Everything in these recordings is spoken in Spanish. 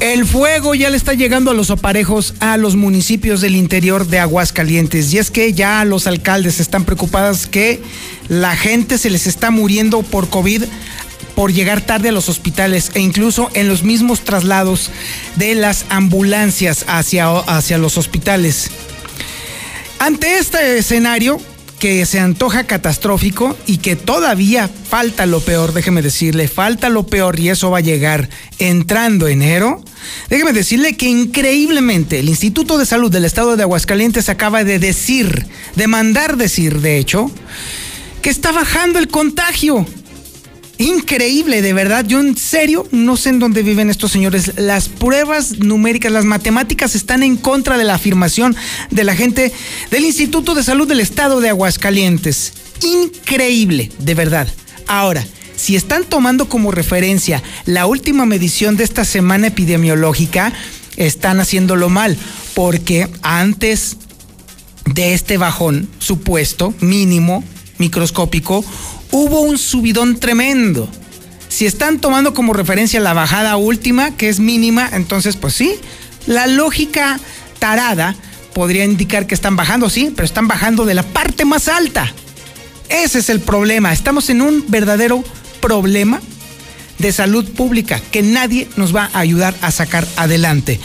El fuego ya le está llegando a los aparejos a los municipios del interior de Aguascalientes. Y es que ya los alcaldes están preocupados que la gente se les está muriendo por COVID por llegar tarde a los hospitales e incluso en los mismos traslados de las ambulancias hacia, hacia los hospitales. Ante este escenario, que se antoja catastrófico y que todavía falta lo peor, déjeme decirle, falta lo peor y eso va a llegar entrando enero. Déjeme decirle que increíblemente el Instituto de Salud del Estado de Aguascalientes acaba de decir, de mandar decir, de hecho, que está bajando el contagio increíble, de verdad. Yo en serio no sé en dónde viven estos señores. Las pruebas numéricas, las matemáticas están en contra de la afirmación de la gente del Instituto de Salud del Estado de Aguascalientes. Increíble, de verdad. Ahora, si están tomando como referencia la última medición de esta semana epidemiológica, están haciéndolo mal, porque antes de este bajón supuesto, mínimo, microscópico, hubo un subidón tremendo. Si están tomando como referencia la bajada última, que es mínima, entonces pues sí, la lógica tarada podría indicar que están bajando, sí, pero están bajando de la parte más alta. Ese es el problema. Estamos en un verdadero problema de salud pública que nadie nos va a ayudar a sacar adelante.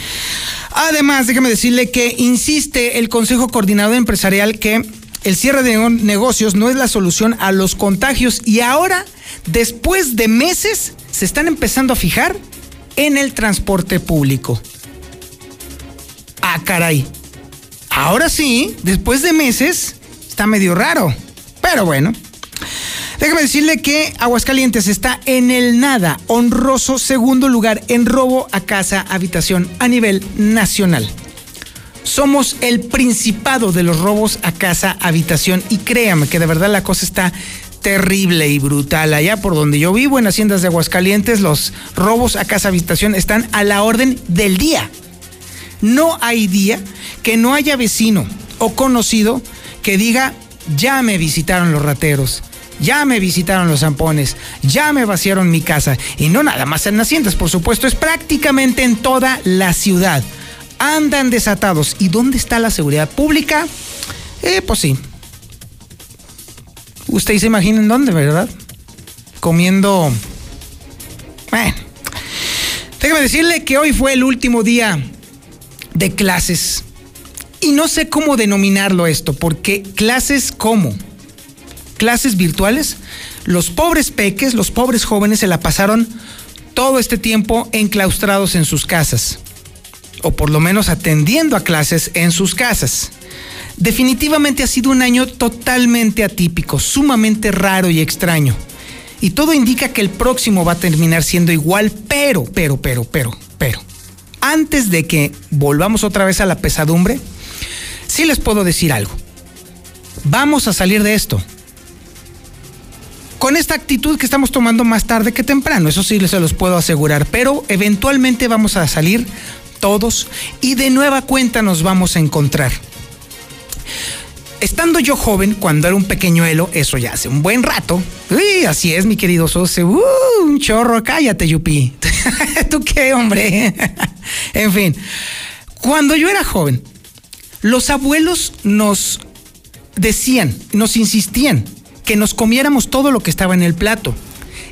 Además, déjeme decirle que insiste el Consejo Coordinador Empresarial que el cierre de negocios no es la solución a los contagios y ahora, después de meses, se están empezando a fijar en el transporte público. Ah, caray. Ahora sí, después de meses, está medio raro. Pero bueno. Déjame decirle que Aguascalientes está en el nada honroso segundo lugar en robo a casa habitación a nivel nacional. Somos el principado de los robos a casa, habitación y créame que de verdad la cosa está terrible y brutal. Allá por donde yo vivo, en Haciendas de Aguascalientes, los robos a casa, habitación están a la orden del día. No hay día que no haya vecino o conocido que diga, ya me visitaron los rateros. Ya me visitaron los zampones, ya me vaciaron mi casa. Y no nada más en Haciendas, por supuesto, es prácticamente en toda la ciudad andan desatados. ¿Y dónde está la seguridad pública? Eh, pues sí. Ustedes se imagina en dónde, ¿verdad? Comiendo... Bueno. Déjame decirle que hoy fue el último día de clases. Y no sé cómo denominarlo esto, porque clases cómo? Clases virtuales. Los pobres peques, los pobres jóvenes se la pasaron todo este tiempo enclaustrados en sus casas o por lo menos atendiendo a clases en sus casas. Definitivamente ha sido un año totalmente atípico, sumamente raro y extraño. Y todo indica que el próximo va a terminar siendo igual, pero, pero, pero, pero, pero. Antes de que volvamos otra vez a la pesadumbre, sí les puedo decir algo. Vamos a salir de esto. Con esta actitud que estamos tomando más tarde que temprano, eso sí se los puedo asegurar, pero eventualmente vamos a salir todos y de nueva cuenta nos vamos a encontrar. Estando yo joven, cuando era un pequeñuelo, eso ya hace un buen rato. Uy, así es, mi querido Sose. Uh, un chorro, cállate, Yupi. ¿Tú qué, hombre? en fin, cuando yo era joven, los abuelos nos decían, nos insistían que nos comiéramos todo lo que estaba en el plato.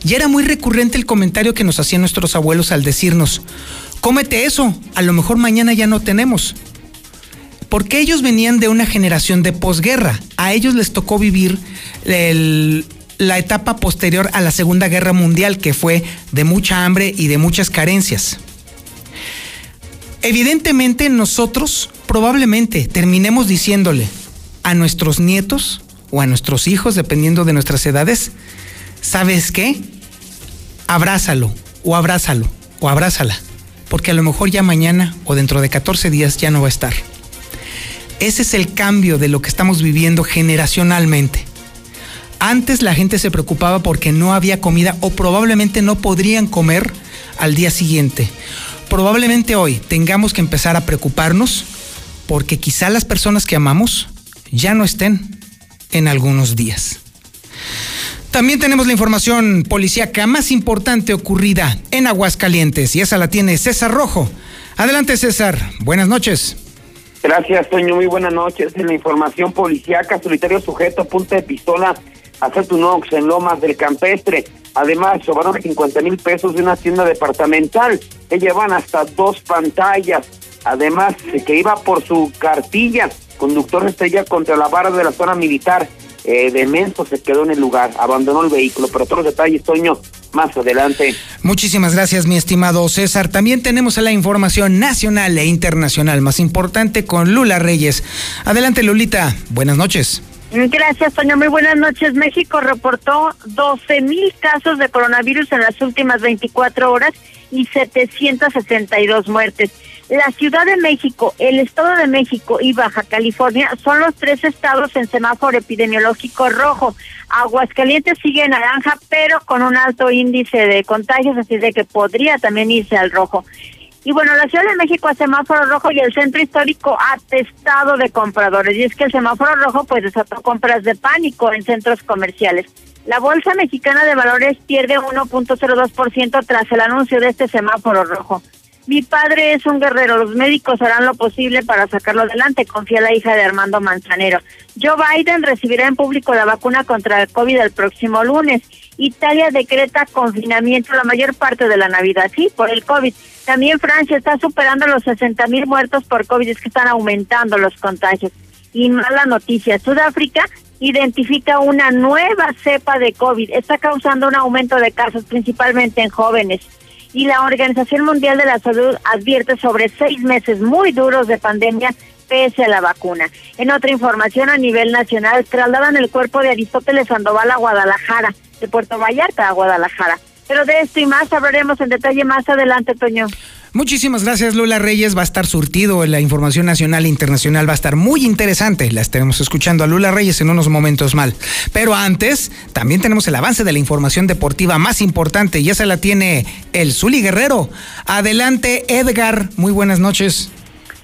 Y era muy recurrente el comentario que nos hacían nuestros abuelos al decirnos, cómete eso, a lo mejor mañana ya no tenemos. Porque ellos venían de una generación de posguerra, a ellos les tocó vivir la etapa posterior a la Segunda Guerra Mundial, que fue de mucha hambre y de muchas carencias. Evidentemente nosotros probablemente terminemos diciéndole a nuestros nietos o a nuestros hijos, dependiendo de nuestras edades, ¿sabes qué? Abrázalo o abrázalo o abrázala, porque a lo mejor ya mañana o dentro de 14 días ya no va a estar. Ese es el cambio de lo que estamos viviendo generacionalmente. Antes la gente se preocupaba porque no había comida o probablemente no podrían comer al día siguiente. Probablemente hoy tengamos que empezar a preocuparnos porque quizá las personas que amamos ya no estén en algunos días. También tenemos la información policíaca más importante ocurrida en Aguascalientes y esa la tiene César Rojo. Adelante César, buenas noches. Gracias, Toño. Muy buenas noches. En la información policíaca, solitario sujeto, punta de pistola, tu Nox en Lomas del Campestre. Además, robaron 50 mil pesos de una tienda departamental. Que llevan hasta dos pantallas. Además, que iba por su cartilla. Conductor estrella contra la barra de la zona militar. Eh, de Menso se quedó en el lugar, abandonó el vehículo. Pero todos los detalles, Toño, más adelante. Muchísimas gracias, mi estimado César. También tenemos la información nacional e internacional más importante con Lula Reyes. Adelante, Lulita. Buenas noches. Gracias, Toño. Muy buenas noches. México reportó 12 mil casos de coronavirus en las últimas 24 horas y 762 muertes. La Ciudad de México, el Estado de México y Baja California son los tres estados en semáforo epidemiológico rojo. Aguascalientes sigue en naranja, pero con un alto índice de contagios, así de que podría también irse al rojo. Y bueno, la Ciudad de México a semáforo rojo y el centro histórico atestado de compradores. Y es que el semáforo rojo pues desató compras de pánico en centros comerciales. La Bolsa Mexicana de Valores pierde 1.02% tras el anuncio de este semáforo rojo. Mi padre es un guerrero, los médicos harán lo posible para sacarlo adelante, confía la hija de Armando Manzanero. Joe Biden recibirá en público la vacuna contra el COVID el próximo lunes. Italia decreta confinamiento la mayor parte de la Navidad, sí, por el COVID. También Francia está superando los 60 mil muertos por COVID, es que están aumentando los contagios. Y mala noticia, Sudáfrica identifica una nueva cepa de COVID, está causando un aumento de casos principalmente en jóvenes y la Organización Mundial de la Salud advierte sobre seis meses muy duros de pandemia pese a la vacuna. En otra información a nivel nacional, trasladan el cuerpo de Aristóteles Sandoval a Guadalajara, de Puerto Vallarta a Guadalajara. Pero de esto y más hablaremos en detalle más adelante, Toño. Muchísimas gracias, Lula Reyes. Va a estar surtido la información nacional e internacional. Va a estar muy interesante. La estaremos escuchando a Lula Reyes en unos momentos mal. Pero antes, también tenemos el avance de la información deportiva más importante y esa la tiene el Zuli Guerrero. Adelante, Edgar. Muy buenas noches.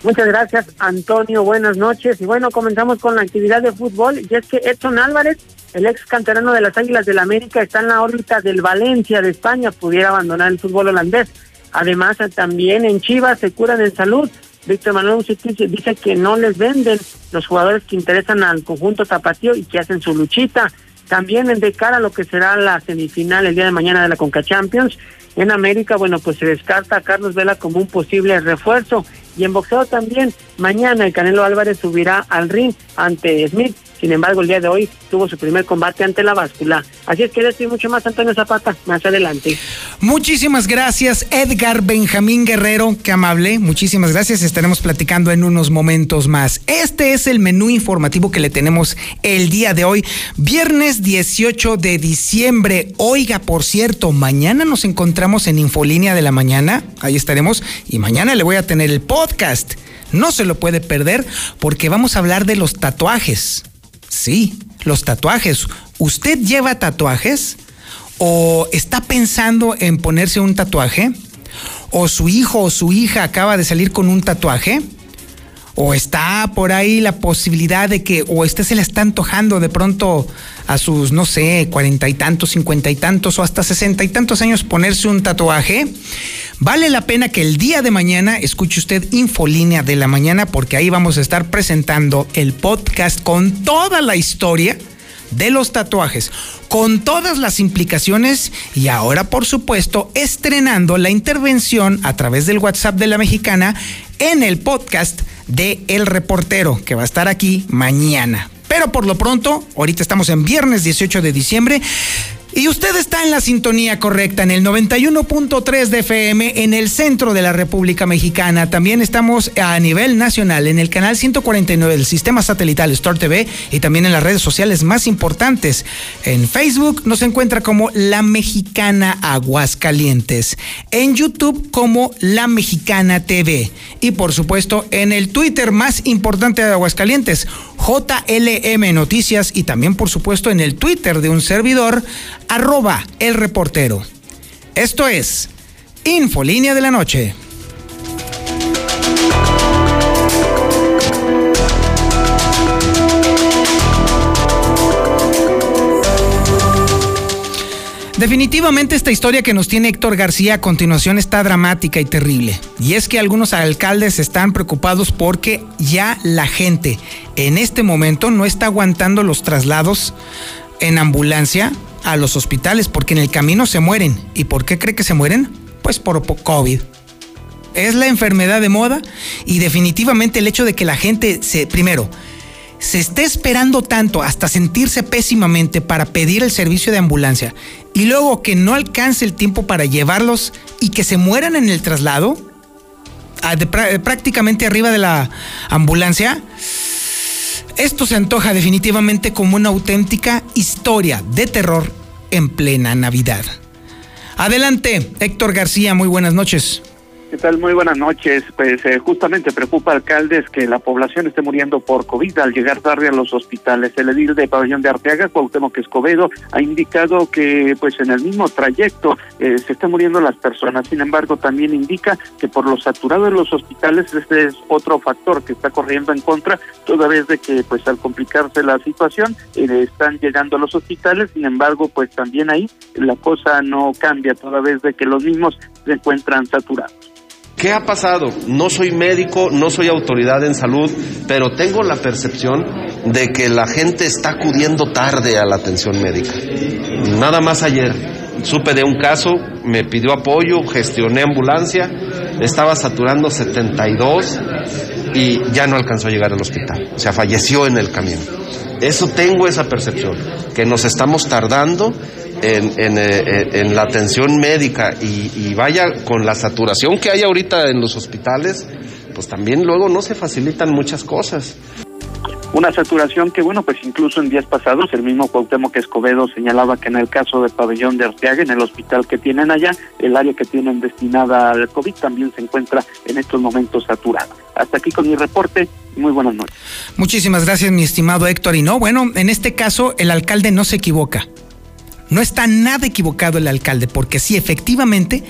Muchas gracias, Antonio. Buenas noches. Y bueno, comenzamos con la actividad de fútbol. Y es que Edson Álvarez, el ex canterano de las Águilas del la América, está en la órbita del Valencia de España. Pudiera abandonar el fútbol holandés. Además, también en Chivas se curan en salud. Víctor Manuel dice que no les venden los jugadores que interesan al conjunto tapatío y que hacen su luchita. También de cara a lo que será la semifinal el día de mañana de la Conca Champions, en América, bueno, pues se descarta a Carlos Vela como un posible refuerzo. Y en boxeo también, mañana el Canelo Álvarez subirá al ring ante Smith sin embargo, el día de hoy tuvo su primer combate ante la báscula. Así es que estoy mucho más Antonio Zapata más adelante. Muchísimas gracias, Edgar Benjamín Guerrero, qué amable. Muchísimas gracias. Estaremos platicando en unos momentos más. Este es el menú informativo que le tenemos el día de hoy, viernes 18 de diciembre. Oiga, por cierto, mañana nos encontramos en Infolínea de la mañana. Ahí estaremos. Y mañana le voy a tener el podcast. No se lo puede perder porque vamos a hablar de los tatuajes. Sí, los tatuajes. ¿Usted lleva tatuajes? ¿O está pensando en ponerse un tatuaje? ¿O su hijo o su hija acaba de salir con un tatuaje? ¿O está por ahí la posibilidad de que, o usted se le está antojando de pronto a sus, no sé, cuarenta y tantos, cincuenta y tantos o hasta sesenta y tantos años ponerse un tatuaje? Vale la pena que el día de mañana escuche usted Infolínea de la mañana porque ahí vamos a estar presentando el podcast con toda la historia de los tatuajes, con todas las implicaciones y ahora por supuesto estrenando la intervención a través del WhatsApp de la mexicana en el podcast de El Reportero que va a estar aquí mañana. Pero por lo pronto, ahorita estamos en viernes 18 de diciembre. Y usted está en la sintonía correcta, en el 91.3 de FM, en el centro de la República Mexicana. También estamos a nivel nacional, en el canal 149 del sistema satelital Star TV y también en las redes sociales más importantes. En Facebook nos encuentra como La Mexicana Aguascalientes, en YouTube como La Mexicana TV y por supuesto en el Twitter más importante de Aguascalientes, JLM Noticias y también por supuesto en el Twitter de un servidor, arroba el reportero. Esto es Infolínea de la Noche. Definitivamente esta historia que nos tiene Héctor García a continuación está dramática y terrible. Y es que algunos alcaldes están preocupados porque ya la gente en este momento no está aguantando los traslados en ambulancia a los hospitales porque en el camino se mueren. ¿Y por qué cree que se mueren? Pues por COVID. Es la enfermedad de moda y definitivamente el hecho de que la gente se, primero, se esté esperando tanto hasta sentirse pésimamente para pedir el servicio de ambulancia y luego que no alcance el tiempo para llevarlos y que se mueran en el traslado, prácticamente arriba de la ambulancia, esto se antoja definitivamente como una auténtica historia de terror en plena Navidad. Adelante, Héctor García, muy buenas noches. ¿Qué tal? Muy buenas noches. Pues eh, justamente preocupa alcaldes que la población esté muriendo por COVID al llegar tarde a los hospitales. El edil de Pabellón de Arteaga, Cuauhtémoc Escobedo, ha indicado que pues en el mismo trayecto eh, se están muriendo las personas. Sin embargo, también indica que por lo saturado de los hospitales este es otro factor que está corriendo en contra, toda vez de que pues al complicarse la situación eh, están llegando a los hospitales. Sin embargo, pues también ahí la cosa no cambia, toda vez de que los mismos se encuentran saturados. ¿Qué ha pasado? No soy médico, no soy autoridad en salud, pero tengo la percepción de que la gente está acudiendo tarde a la atención médica. Nada más ayer supe de un caso, me pidió apoyo, gestioné ambulancia, estaba saturando 72 y ya no alcanzó a llegar al hospital, o sea, falleció en el camino. Eso tengo esa percepción, que nos estamos tardando en, en, eh, en la atención médica y, y, vaya con la saturación que hay ahorita en los hospitales, pues también luego no se facilitan muchas cosas. Una saturación que, bueno, pues incluso en días pasados el mismo Cuauhtémoc Escobedo señalaba que en el caso del pabellón de Arteaga, en el hospital que tienen allá, el área que tienen destinada al COVID también se encuentra en estos momentos saturada. Hasta aquí con mi reporte. Muy buenas noches. Muchísimas gracias, mi estimado Héctor. Y no, bueno, en este caso el alcalde no se equivoca. No está nada equivocado el alcalde, porque sí, efectivamente,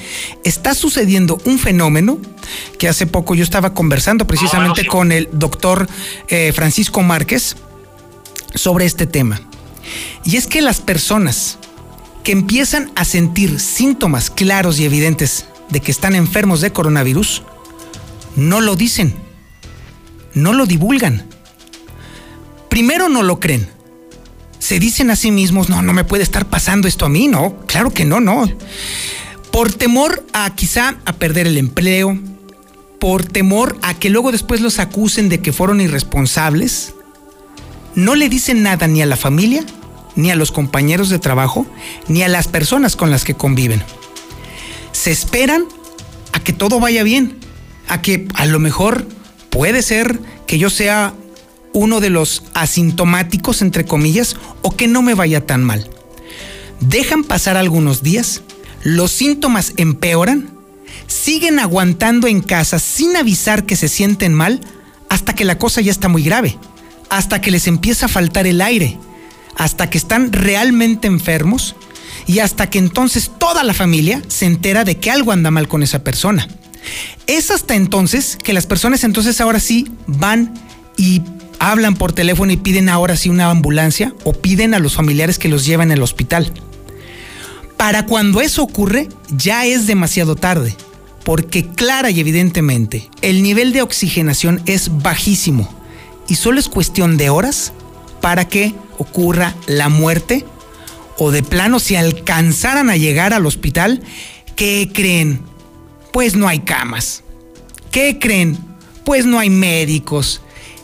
está sucediendo un fenómeno que hace poco yo estaba conversando precisamente con el doctor eh, Francisco Márquez sobre este tema. Y es que las personas que empiezan a sentir síntomas claros y evidentes de que están enfermos de coronavirus, no lo dicen, no lo divulgan. Primero no lo creen se dicen a sí mismos, no, no me puede estar pasando esto a mí, no, claro que no, no. Por temor a quizá a perder el empleo, por temor a que luego después los acusen de que fueron irresponsables, no le dicen nada ni a la familia, ni a los compañeros de trabajo, ni a las personas con las que conviven. Se esperan a que todo vaya bien, a que a lo mejor puede ser que yo sea uno de los asintomáticos, entre comillas, o que no me vaya tan mal. Dejan pasar algunos días, los síntomas empeoran, siguen aguantando en casa sin avisar que se sienten mal hasta que la cosa ya está muy grave, hasta que les empieza a faltar el aire, hasta que están realmente enfermos y hasta que entonces toda la familia se entera de que algo anda mal con esa persona. Es hasta entonces que las personas entonces ahora sí van y hablan por teléfono y piden ahora sí una ambulancia o piden a los familiares que los lleven al hospital. Para cuando eso ocurre, ya es demasiado tarde, porque clara y evidentemente el nivel de oxigenación es bajísimo y solo es cuestión de horas para que ocurra la muerte o de plano si alcanzaran a llegar al hospital, ¿qué creen? Pues no hay camas. ¿Qué creen? Pues no hay médicos.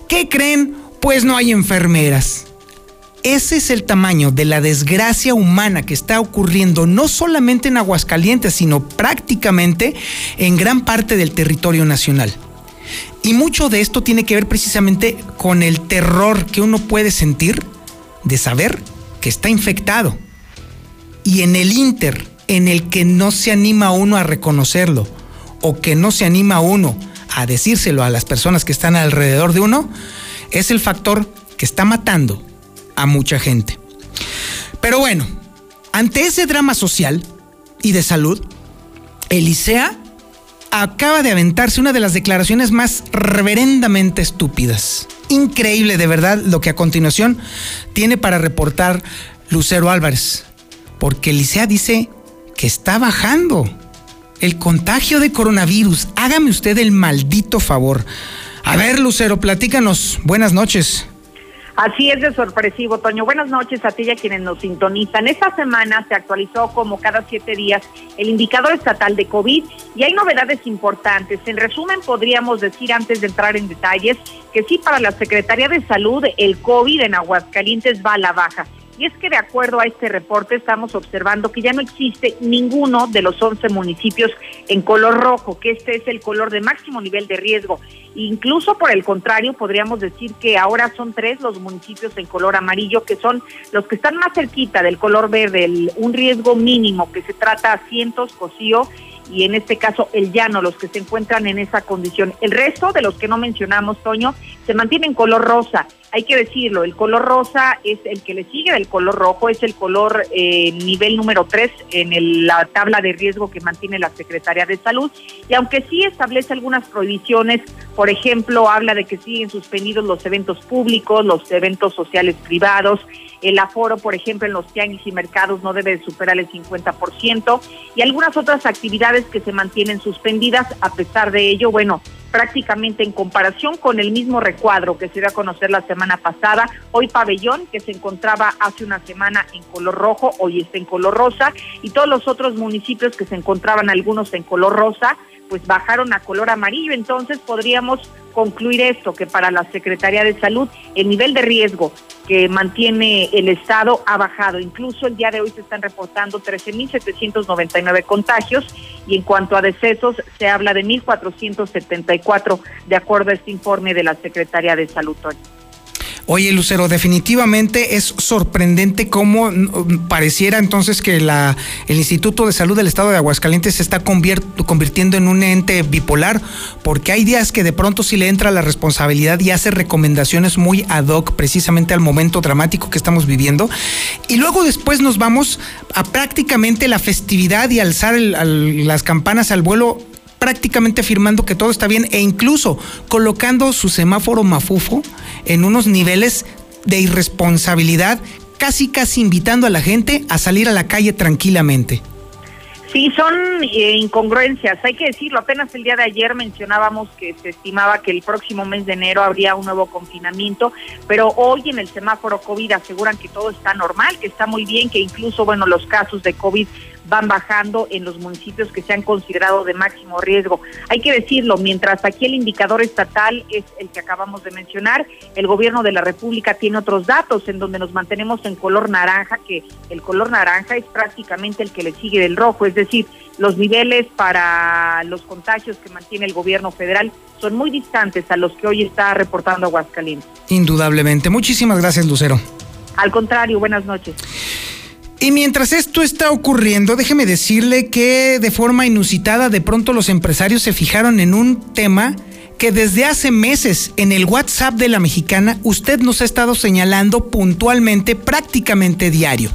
¿Qué creen? Pues no hay enfermeras. ese es el tamaño de la desgracia humana que está ocurriendo no solamente en Aguascalientes, sino prácticamente en gran parte del territorio nacional. Y mucho de esto tiene que ver precisamente con el terror que uno puede sentir de saber que está infectado. Y en el inter, en el que no se anima uno a reconocerlo, o que no se anima uno a decírselo a las personas que están alrededor de uno, es el factor que está matando a mucha gente. Pero bueno, ante ese drama social y de salud, Elisea acaba de aventarse una de las declaraciones más reverendamente estúpidas. Increíble de verdad lo que a continuación tiene para reportar Lucero Álvarez, porque Elisea dice que está bajando el contagio de coronavirus. Hágame usted el maldito favor. A ver, Lucero, platícanos. Buenas noches. Así es de sorpresivo, Toño. Buenas noches a ti y a quienes nos sintonizan. Esta semana se actualizó como cada siete días el indicador estatal de COVID y hay novedades importantes. En resumen, podríamos decir antes de entrar en detalles que sí, para la Secretaría de Salud, el COVID en Aguascalientes va a la baja. Y es que de acuerdo a este reporte estamos observando que ya no existe ninguno de los 11 municipios en color rojo, que este es el color de máximo nivel de riesgo. Incluso por el contrario, podríamos decir que ahora son tres los municipios en color amarillo, que son los que están más cerquita del color verde, un riesgo mínimo que se trata a cientos, Cocío y en este caso el llano, los que se encuentran en esa condición. El resto de los que no mencionamos, Toño, se mantienen color rosa. Hay que decirlo, el color rosa es el que le sigue del color rojo, es el color eh, nivel número 3 en la tabla de riesgo que mantiene la Secretaría de Salud. Y aunque sí establece algunas prohibiciones, por ejemplo, habla de que siguen suspendidos los eventos públicos, los eventos sociales privados, el aforo, por ejemplo, en los tianguis y mercados no debe superar el 50% y algunas otras actividades que se mantienen suspendidas. A pesar de ello, bueno, prácticamente en comparación con el mismo recuadro que se dio a conocer la semana pasada. Hoy Pabellón, que se encontraba hace una semana en color rojo, hoy está en color rosa, y todos los otros municipios que se encontraban algunos en color rosa, pues bajaron a color amarillo. Entonces podríamos concluir esto, que para la Secretaría de Salud el nivel de riesgo que mantiene el Estado ha bajado. Incluso el día de hoy se están reportando 13.799 contagios y en cuanto a decesos se habla de 1.474 de acuerdo a este informe de la Secretaría de Salud. Oye, Lucero, definitivamente es sorprendente cómo mm, pareciera entonces que la, el Instituto de Salud del Estado de Aguascalientes se está convirtiendo en un ente bipolar, porque hay días que de pronto sí le entra la responsabilidad y hace recomendaciones muy ad hoc precisamente al momento dramático que estamos viviendo, y luego después nos vamos a prácticamente la festividad y alzar las campanas al vuelo prácticamente afirmando que todo está bien e incluso colocando su semáforo mafufo en unos niveles de irresponsabilidad, casi casi invitando a la gente a salir a la calle tranquilamente. Sí, son eh, incongruencias, hay que decirlo. Apenas el día de ayer mencionábamos que se estimaba que el próximo mes de enero habría un nuevo confinamiento, pero hoy en el semáforo COVID aseguran que todo está normal, que está muy bien, que incluso, bueno, los casos de COVID van bajando en los municipios que se han considerado de máximo riesgo. Hay que decirlo, mientras aquí el indicador estatal es el que acabamos de mencionar, el gobierno de la República tiene otros datos en donde nos mantenemos en color naranja, que el color naranja es prácticamente el que le sigue del rojo, es decir, los niveles para los contagios que mantiene el gobierno federal son muy distantes a los que hoy está reportando Aguascalientes. Indudablemente. Muchísimas gracias, Lucero. Al contrario, buenas noches. Y mientras esto está ocurriendo, déjeme decirle que de forma inusitada de pronto los empresarios se fijaron en un tema que desde hace meses en el WhatsApp de la mexicana usted nos ha estado señalando puntualmente, prácticamente diario.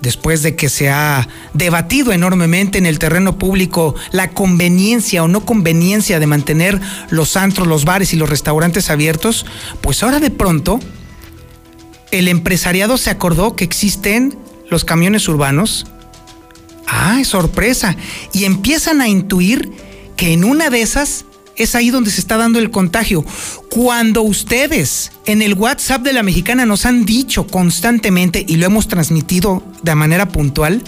Después de que se ha debatido enormemente en el terreno público la conveniencia o no conveniencia de mantener los antros, los bares y los restaurantes abiertos, pues ahora de pronto el empresariado se acordó que existen los camiones urbanos. ¡Ah, sorpresa! Y empiezan a intuir que en una de esas es ahí donde se está dando el contagio. Cuando ustedes en el WhatsApp de la mexicana nos han dicho constantemente, y lo hemos transmitido de manera puntual,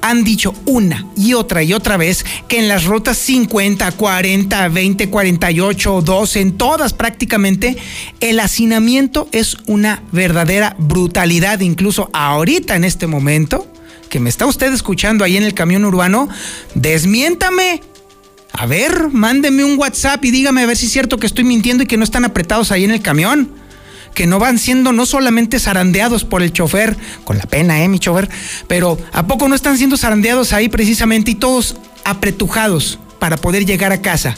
han dicho una y otra y otra vez que en las rutas 50, 40, 20, 48, 12, en todas prácticamente, el hacinamiento es una verdadera brutalidad, incluso ahorita en este momento que me está usted escuchando ahí en el camión urbano, desmiéntame. A ver, mándeme un WhatsApp y dígame a ver si es cierto que estoy mintiendo y que no están apretados ahí en el camión. Que no van siendo no solamente zarandeados por el chofer, con la pena, eh, mi chofer, pero ¿a poco no están siendo zarandeados ahí precisamente y todos apretujados para poder llegar a casa?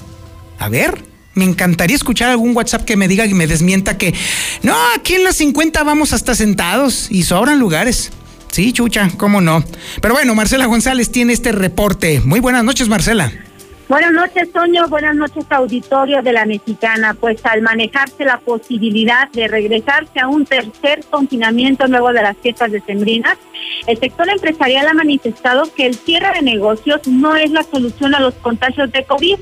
A ver, me encantaría escuchar algún WhatsApp que me diga y me desmienta que no, aquí en las 50 vamos hasta sentados y sobran lugares. Sí, chucha, cómo no. Pero bueno, Marcela González tiene este reporte. Muy buenas noches, Marcela. Buenas noches, Toño. Buenas noches, auditorio de la Mexicana. Pues al manejarse la posibilidad de regresarse a un tercer confinamiento luego de las fiestas decembrinas, el sector empresarial ha manifestado que el cierre de negocios no es la solución a los contagios de COVID.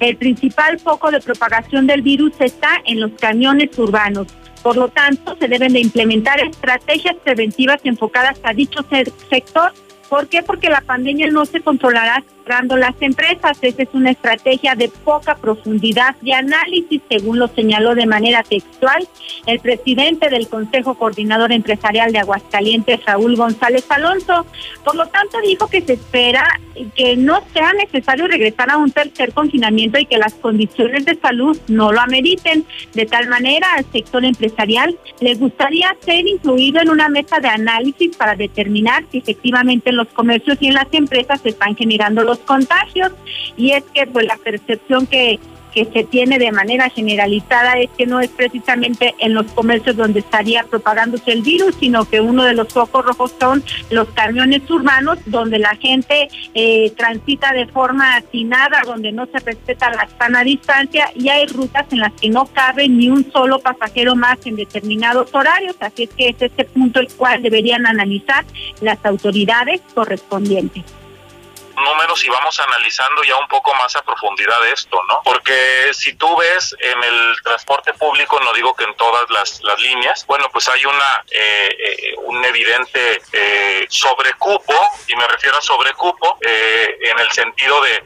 El principal foco de propagación del virus está en los camiones urbanos. Por lo tanto, se deben de implementar estrategias preventivas enfocadas a dicho sector. ¿Por qué? Porque la pandemia no se controlará las empresas. Esa es una estrategia de poca profundidad de análisis, según lo señaló de manera textual el presidente del Consejo Coordinador Empresarial de Aguascalientes, Raúl González Alonso. Por lo tanto, dijo que se espera que no sea necesario regresar a un tercer confinamiento y que las condiciones de salud no lo ameriten. De tal manera, al sector empresarial le gustaría ser incluido en una mesa de análisis para determinar si efectivamente en los comercios y en las empresas se están generando los contagios y es que pues la percepción que que se tiene de manera generalizada es que no es precisamente en los comercios donde estaría propagándose el virus, sino que uno de los focos rojos son los camiones urbanos, donde la gente eh, transita de forma atinada, donde no se respeta la sana distancia y hay rutas en las que no cabe ni un solo pasajero más en determinados horarios. Así es que es este punto el cual deberían analizar las autoridades correspondientes números y vamos analizando ya un poco más a profundidad esto, ¿no? Porque si tú ves en el transporte público, no digo que en todas las, líneas, bueno, pues hay una eh, eh, un evidente eh, sobrecupo, y me refiero a sobrecupo eh, en el sentido de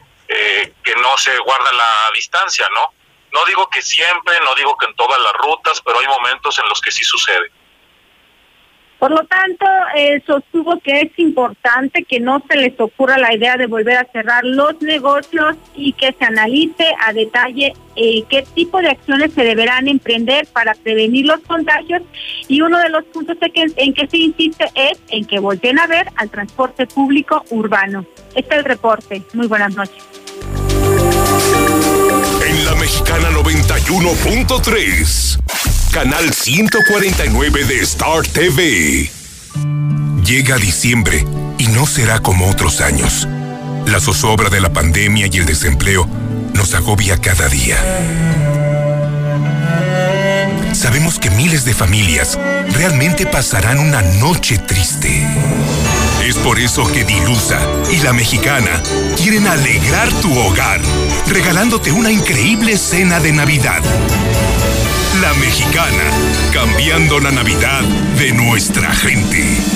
que no se guarda la distancia, ¿no? No digo que siempre, no digo que en todas las rutas, pero hay momentos en los que sí sucede. Por lo tanto, eh, sostuvo que es importante que no se les ocurra la idea de volver a cerrar los negocios y que se analice a detalle eh, qué tipo de acciones se deberán emprender para prevenir los contagios. Y uno de los puntos en que, se insiste es en que volteen a ver al transporte público urbano. Este es el reporte. Muy buenas noches. En la Mexicana 91.3 canal 149 de Star TV. Llega diciembre y no será como otros años. La zozobra de la pandemia y el desempleo nos agobia cada día. Sabemos que miles de familias realmente pasarán una noche triste. Es por eso que Dilusa y la mexicana quieren alegrar tu hogar, regalándote una increíble cena de Navidad. La Mexicana, cambiando la Navidad de nuestra gente.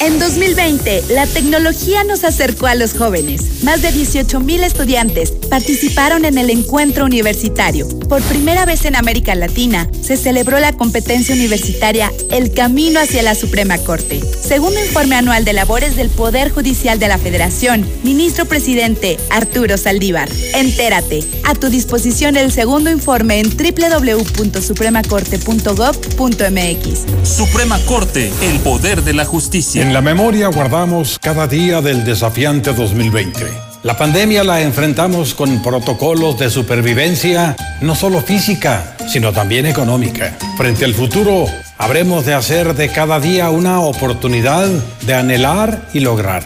En 2020, la tecnología nos acercó a los jóvenes. Más de 18 mil estudiantes participaron en el encuentro universitario. Por primera vez en América Latina, se celebró la competencia universitaria El Camino hacia la Suprema Corte. Según el informe anual de labores del Poder Judicial de la Federación, ministro presidente Arturo Saldívar. Entérate. A tu disposición el segundo informe en www.supremacorte.gov.mx. Suprema Corte, el poder de la justicia. En la memoria guardamos cada día del desafiante 2020. La pandemia la enfrentamos con protocolos de supervivencia, no solo física, sino también económica. Frente al futuro, habremos de hacer de cada día una oportunidad de anhelar y lograr,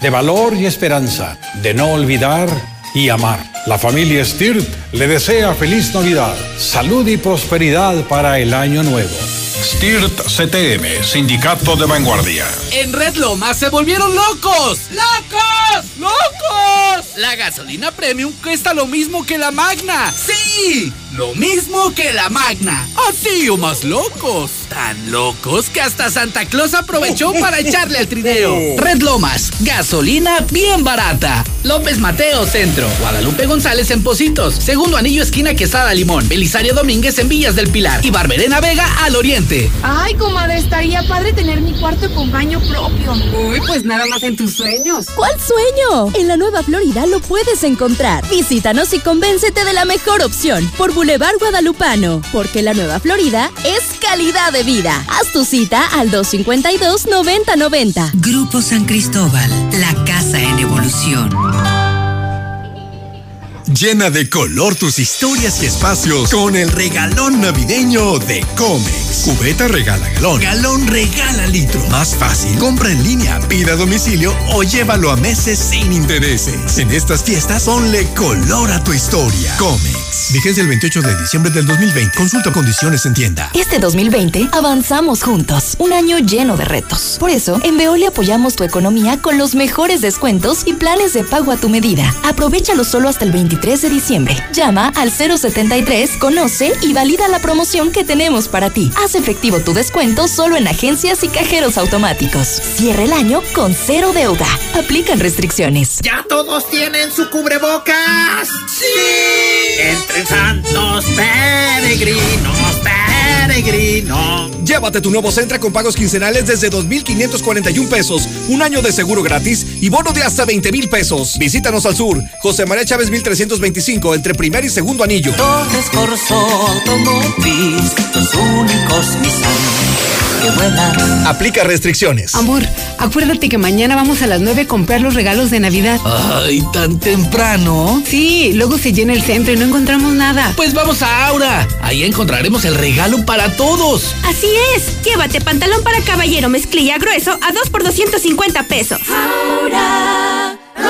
de valor y esperanza, de no olvidar y amar. La familia Stirt le desea feliz Navidad, salud y prosperidad para el año nuevo. STIRT CTM, Sindicato de Vanguardia. En Red Lomas se volvieron locos. ¡Locos! ¡Locos! La gasolina premium cuesta lo mismo que la magna. ¡Sí! Lo mismo que la magna. Así o más locos. Tan locos que hasta Santa Claus aprovechó para echarle al trineo. Red Lomas, gasolina bien barata. López Mateo Centro. Guadalupe González en Positos. Segundo anillo esquina Quesada Limón. Belisario Domínguez en Villas del Pilar. Y Barberena Vega al Oriente. Ay, comadre, estaría padre tener mi cuarto con baño propio. Uy, pues nada más en tus sueños. ¿Cuál sueño? En la Nueva Florida lo puedes encontrar. Visítanos y convéncete de la mejor opción por Boulevard Guadalupano, porque la Nueva Florida es calidad de vida. Haz tu cita al 252-9090. Grupo San Cristóbal, la casa en evolución. Llena de color tus historias y espacios con el regalón navideño de Comex. Cubeta regala galón. Galón regala litro. Más fácil. Compra en línea, pida a domicilio o llévalo a meses sin intereses. En estas fiestas, ponle color a tu historia. Comex. Vigencia el 28 de diciembre del 2020. Consulta condiciones en tienda. Este 2020 avanzamos juntos. Un año lleno de retos. Por eso, en Veolia apoyamos tu economía con los mejores descuentos y planes de pago a tu medida. Aprovechalo solo hasta el 23 de diciembre. Llama al 073, conoce y valida la promoción que tenemos para ti. Haz efectivo tu descuento solo en agencias y cajeros automáticos. Cierra el año con cero deuda. Aplican restricciones. ¿Ya todos tienen su cubrebocas? ¡Sí! Entre santos peregrinos, peregrinos. Llévate tu nuevo Centra con pagos quincenales desde 2,541 pesos, un año de seguro gratis y bono de hasta 20 mil pesos. Visítanos al sur, José María Chávez 1325, entre primer y segundo anillo. Torres Corso Automotriz, los únicos que vuelan. Aplica restricciones. Amor, acuérdate que mañana vamos a las 9 a comprar los regalos de Navidad. Ay, tan temprano. Sí, luego se llena el centro y no encontramos nada. Pues vamos a Aura. Ahí encontraremos el regalo para todos. Así es. Llévate pantalón para caballero mezclilla grueso a 2 por 250 pesos. Aura.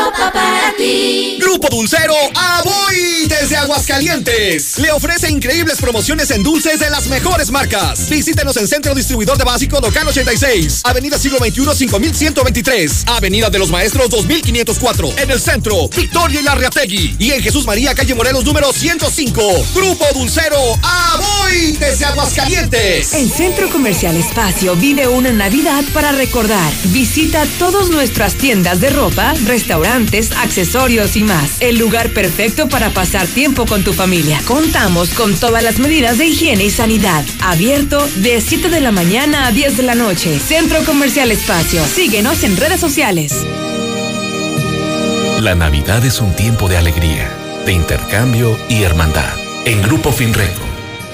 Ropa para ti. Grupo Dulcero Aboy desde Aguascalientes. Le ofrece increíbles promociones en dulces de las mejores marcas. Visítenos en Centro Distribuidor de Básico Local 86, Avenida Siglo XXI 5123, Avenida de los Maestros 2504, en el centro, Victoria y Larreategui. Y en Jesús María, calle Morelos número 105. Grupo Dulcero Aboy desde Aguascalientes. El Centro Comercial Espacio vive una Navidad para recordar. Visita todas nuestras tiendas de ropa, restaurantes, accesorios y más. El lugar perfecto para pasar tiempo con tu familia. Contamos con todas las medidas de higiene y sanidad. Abierto de 7 de la mañana a 10 de la noche. Centro Comercial Espacio. Síguenos en redes sociales. La Navidad es un tiempo de alegría, de intercambio y hermandad. En Grupo Finreco,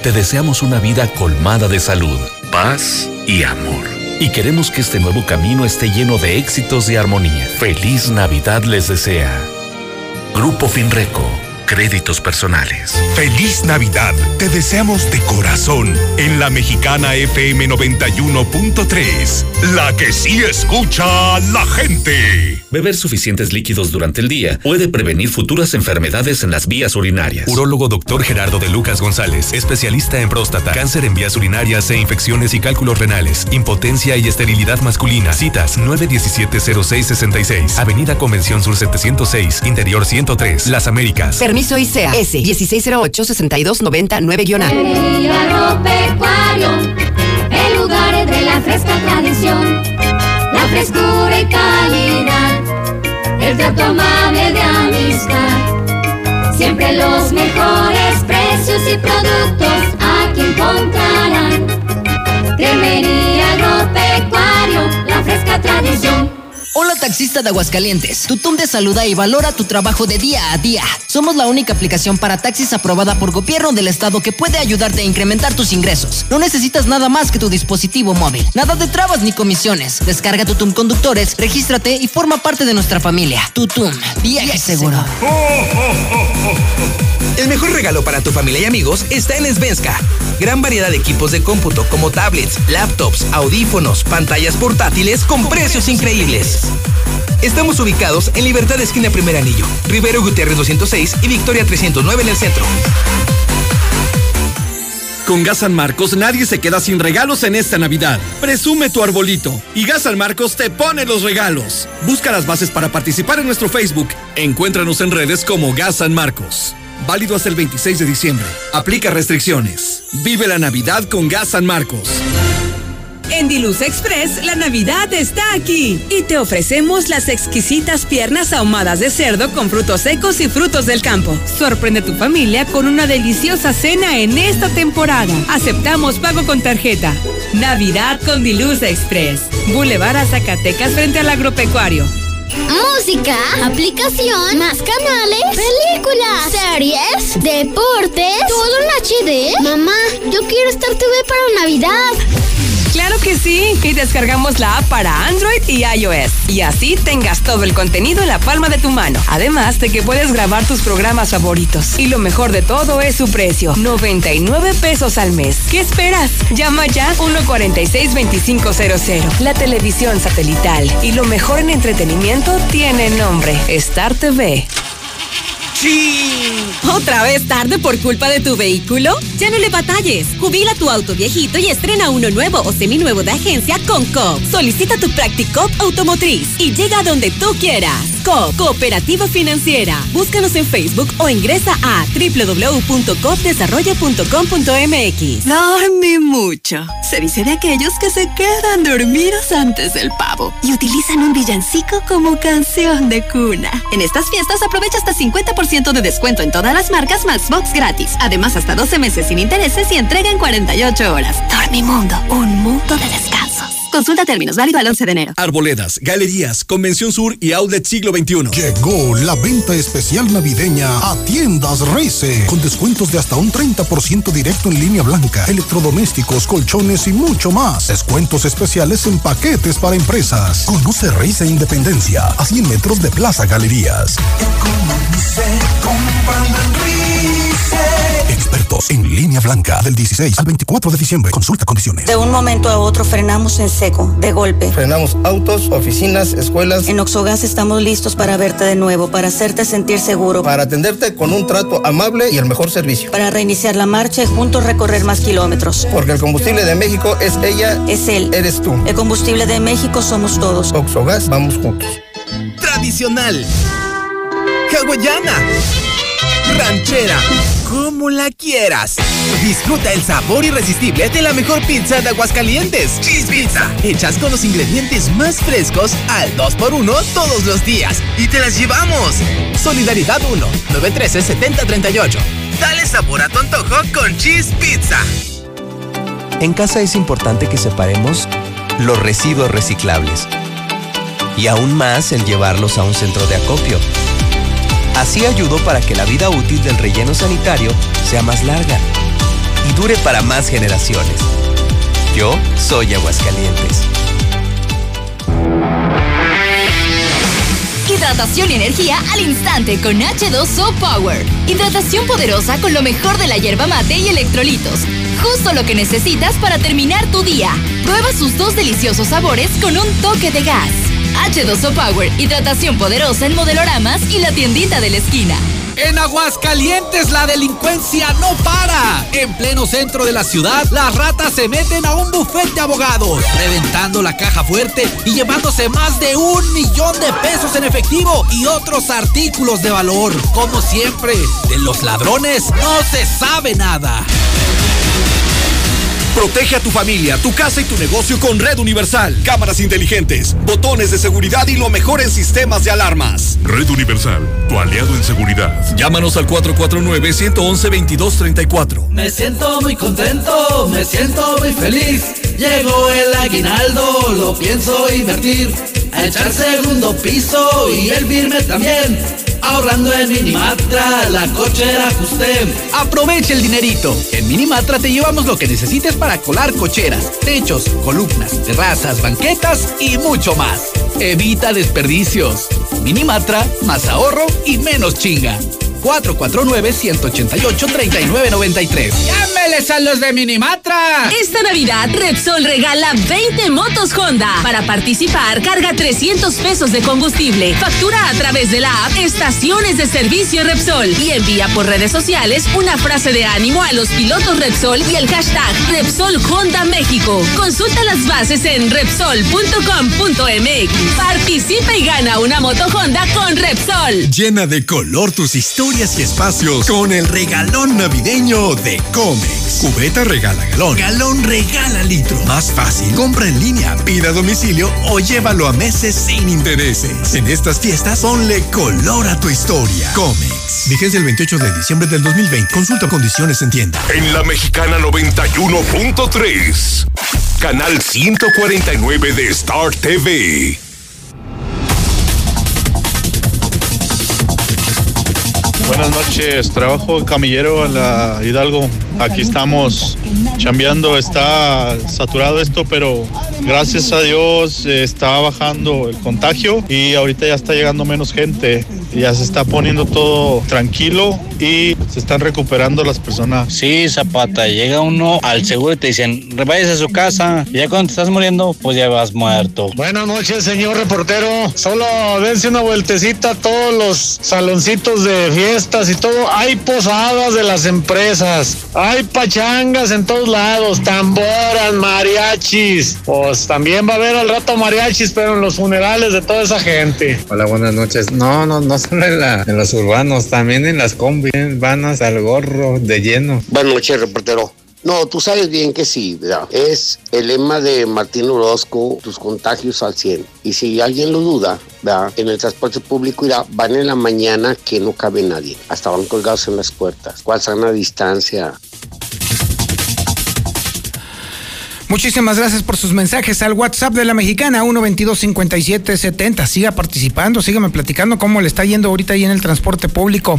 te deseamos una vida colmada de salud, paz y amor. Y queremos que este nuevo camino esté lleno de éxitos y armonía. Feliz Navidad les desea. Grupo Finreco. Créditos personales. Feliz Navidad. Te deseamos de corazón en la mexicana FM 91.3. La que sí escucha a la gente. Beber suficientes líquidos durante el día puede prevenir futuras enfermedades en las vías urinarias. Urólogo Dr. Gerardo de Lucas González, especialista en próstata, cáncer en vías urinarias e infecciones y cálculos renales, impotencia y esterilidad masculina. Citas 917-0666, Avenida Convención Sur 706, Interior 103, Las Américas. Permiso ICEA S 1608-6299-A. El agropecuario, el lugar de la fresca tradición. La frescura y calidad, el trato amable de amistad. Siempre los mejores precios y productos aquí encontrarán. Cremería agropecuario, la fresca tradición. Hola taxista de Aguascalientes. Tutum te saluda y valora tu trabajo de día a día. Somos la única aplicación para taxis aprobada por gobierno del estado que puede ayudarte a incrementar tus ingresos. No necesitas nada más que tu dispositivo móvil. Nada de trabas ni comisiones. Descarga Tutum Conductores, regístrate y forma parte de nuestra familia. Tutum, viaje seguro. El mejor regalo para tu familia y amigos está en Svenska. Gran variedad de equipos de cómputo como tablets, laptops, audífonos, pantallas portátiles con precios increíbles. Estamos ubicados en Libertad Esquina Primer Anillo, Rivero Gutiérrez 206 y Victoria 309 en el centro. Con Gas San Marcos nadie se queda sin regalos en esta Navidad. Presume tu arbolito y Gas San Marcos te pone los regalos. Busca las bases para participar en nuestro Facebook. Encuéntranos en redes como Gas San Marcos. Válido hasta el 26 de diciembre. Aplica restricciones. Vive la Navidad con Gas San Marcos. En Diluz Express, la Navidad está aquí y te ofrecemos las exquisitas piernas ahumadas de cerdo con frutos secos y frutos del campo. Sorprende a tu familia con una deliciosa cena en esta temporada. Aceptamos pago con tarjeta. Navidad con Diluz Express. Boulevard a Zacatecas frente al agropecuario. Música, aplicación, más canales, películas, series, deportes, todo en HD. Mamá, yo quiero Star TV para Navidad. Claro que sí, y descargamos la app para Android y iOS. Y así tengas todo el contenido en la palma de tu mano. Además de que puedes grabar tus programas favoritos. Y lo mejor de todo es su precio, 99 pesos al mes. ¿Qué esperas? Llama ya 146-2500. La televisión satelital y lo mejor en entretenimiento tiene nombre, Star TV. ¿Otra vez tarde por culpa de tu vehículo? Ya no le batalles. Jubila tu auto viejito y estrena uno nuevo o seminuevo de agencia con COP. Solicita tu Practicop Automotriz y llega donde tú quieras. COP, Cooperativa Financiera. Búscanos en Facebook o ingresa a www.copdesarrollo.com.mx. Dormí mucho. Se dice de aquellos que se quedan dormidos antes del pavo y utilizan un villancico como canción de cuna. En estas fiestas aprovecha hasta 50% de descuento en todas las marcas más box gratis. Además, hasta 12 meses sin intereses y entrega en 48 horas. Dormimundo, un mundo de descansos. Consulta términos, válido al 11 de enero. Arboledas, galerías, Convención Sur y Outlet Siglo XXI. Llegó la venta especial navideña a Tiendas Reise, con descuentos de hasta un 30% directo en línea blanca, electrodomésticos, colchones y mucho más. Descuentos especiales en paquetes para empresas. Conoce Reise Independencia, a 100 metros de Plaza Galerías. Expertos en línea blanca del 16 al 24 de diciembre. Consulta condiciones. De un momento a otro frenamos en seco, de golpe. Frenamos autos, oficinas, escuelas. En Oxogas estamos listos para verte de nuevo, para hacerte sentir seguro. Para atenderte con un trato amable y el mejor servicio. Para reiniciar la marcha y juntos recorrer más kilómetros. Porque el combustible de México es ella. Es él. Eres tú. El combustible de México somos todos. Oxogas, vamos juntos. Tradicional. Hawaiana. Ranchera. Como la quieras. Disfruta el sabor irresistible de la mejor pizza de Aguascalientes. Cheese Pizza. Hechas con los ingredientes más frescos al 2x1 todos los días. Y te las llevamos. Solidaridad 1. 913-7038. Dale sabor a tu antojo con Cheese Pizza. En casa es importante que separemos los residuos reciclables. Y aún más el llevarlos a un centro de acopio. Así ayudo para que la vida útil del relleno sanitario sea más larga y dure para más generaciones. Yo soy Aguascalientes. Hidratación y energía al instante con H2O Power. Hidratación poderosa con lo mejor de la hierba mate y electrolitos. Justo lo que necesitas para terminar tu día. Prueba sus dos deliciosos sabores con un toque de gas. H2O Power, hidratación poderosa en modeloramas y la tiendita de la esquina. En Aguascalientes la delincuencia no para. En pleno centro de la ciudad, las ratas se meten a un bufete de abogados, reventando la caja fuerte y llevándose más de un millón de pesos en efectivo y otros artículos de valor. Como siempre, de los ladrones no se sabe nada. Protege a tu familia, tu casa y tu negocio con Red Universal. Cámaras inteligentes, botones de seguridad y lo mejor en sistemas de alarmas. Red Universal, tu aliado en seguridad. Llámanos al 449-111-2234. Me siento muy contento, me siento muy feliz. Llegó el aguinaldo, lo pienso invertir. A echar segundo piso y el firme también. Ahorrando en Minimatra, la cochera ajusté. Aprovecha el dinerito. En Minimatra te llevamos lo que necesites para colar cocheras, techos, columnas, terrazas, banquetas y mucho más. Evita desperdicios. Minimatra, más ahorro y menos chinga. 449-188-3993. ¡Llámeles a los de Minimatra! Esta Navidad, Repsol regala 20 motos Honda. Para participar, carga 300 pesos de combustible. Factura a través de la app Estaciones de Servicio Repsol y envía por redes sociales una frase de ánimo a los pilotos Repsol y el hashtag Repsol Honda México. Consulta las bases en Repsol.com.mx. Participa y gana una moto Honda con Repsol. Llena de color tus historias y espacios con el regalón navideño de Comex. Cubeta regala galón. Galón regala litro. Más fácil. Compra en línea, pida a domicilio o llévalo a meses sin intereses. En estas fiestas, ponle color a tu historia. Comex. Vigencia el 28 de diciembre del 2020. Consulta condiciones en tienda. En la Mexicana 91.3, canal 149 de Star TV. Buenas noches, trabajo camillero en la Hidalgo. Aquí estamos chambeando, está saturado esto, pero gracias a Dios eh, está bajando el contagio y ahorita ya está llegando menos gente. Ya se está poniendo todo tranquilo y se están recuperando las personas. Sí, Zapata, llega uno al seguro y te dicen, váyase a su casa. Y ya cuando te estás muriendo, pues ya vas muerto. Buenas noches, señor reportero. Solo dense una vueltecita a todos los saloncitos de fiestas y todo. Hay posadas de las empresas. Hay pachangas en todos lados. Tamboras, mariachis. Pues también va a haber al rato mariachis, pero en los funerales de toda esa gente. Hola, buenas noches. No, no, no solo en, la- en los urbanos, también en las combis. Van hasta el gorro de lleno. Buenas noches, reportero. No, tú sabes bien que sí, ¿verdad? Es el lema de Martín Orozco, tus contagios al 100. Y si alguien lo duda, ¿verdad? En el transporte público irá, van en la mañana que no cabe nadie. Hasta van colgados en las puertas. ¿Cuál sana distancia? Muchísimas gracias por sus mensajes al WhatsApp de la mexicana 122-5770. Siga participando, sígame platicando cómo le está yendo ahorita ahí en el transporte público.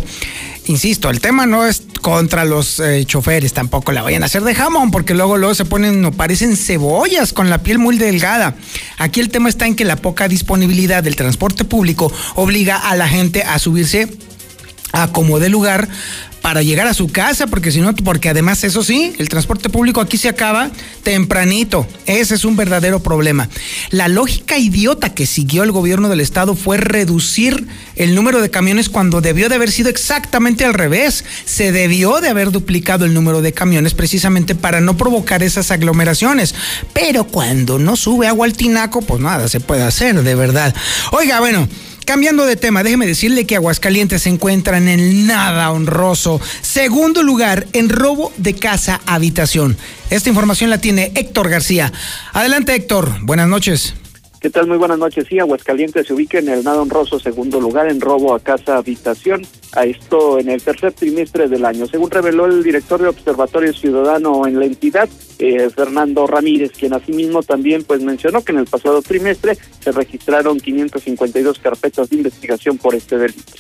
Insisto, el tema no es contra los eh, choferes, tampoco la vayan a hacer de jamón, porque luego luego se ponen, no parecen cebollas con la piel muy delgada. Aquí el tema está en que la poca disponibilidad del transporte público obliga a la gente a subirse a como de lugar para llegar a su casa, porque si no, porque además eso sí, el transporte público aquí se acaba tempranito. Ese es un verdadero problema. La lógica idiota que siguió el gobierno del estado fue reducir el número de camiones cuando debió de haber sido exactamente al revés. Se debió de haber duplicado el número de camiones precisamente para no provocar esas aglomeraciones. Pero cuando no sube agua al tinaco, pues nada se puede hacer, de verdad. Oiga, bueno. Cambiando de tema, déjeme decirle que Aguascalientes se encuentra en el nada honroso segundo lugar en robo de casa habitación. Esta información la tiene Héctor García. Adelante Héctor, buenas noches. ¿Qué tal? Muy buenas noches. Sí, Aguascalientes se ubica en el nada honroso segundo lugar en robo a casa habitación. A esto en el tercer trimestre del año. Según reveló el director de Observatorio Ciudadano en la entidad, eh, Fernando Ramírez, quien asimismo también pues mencionó que en el pasado trimestre se registraron 552 carpetas de investigación por este delito.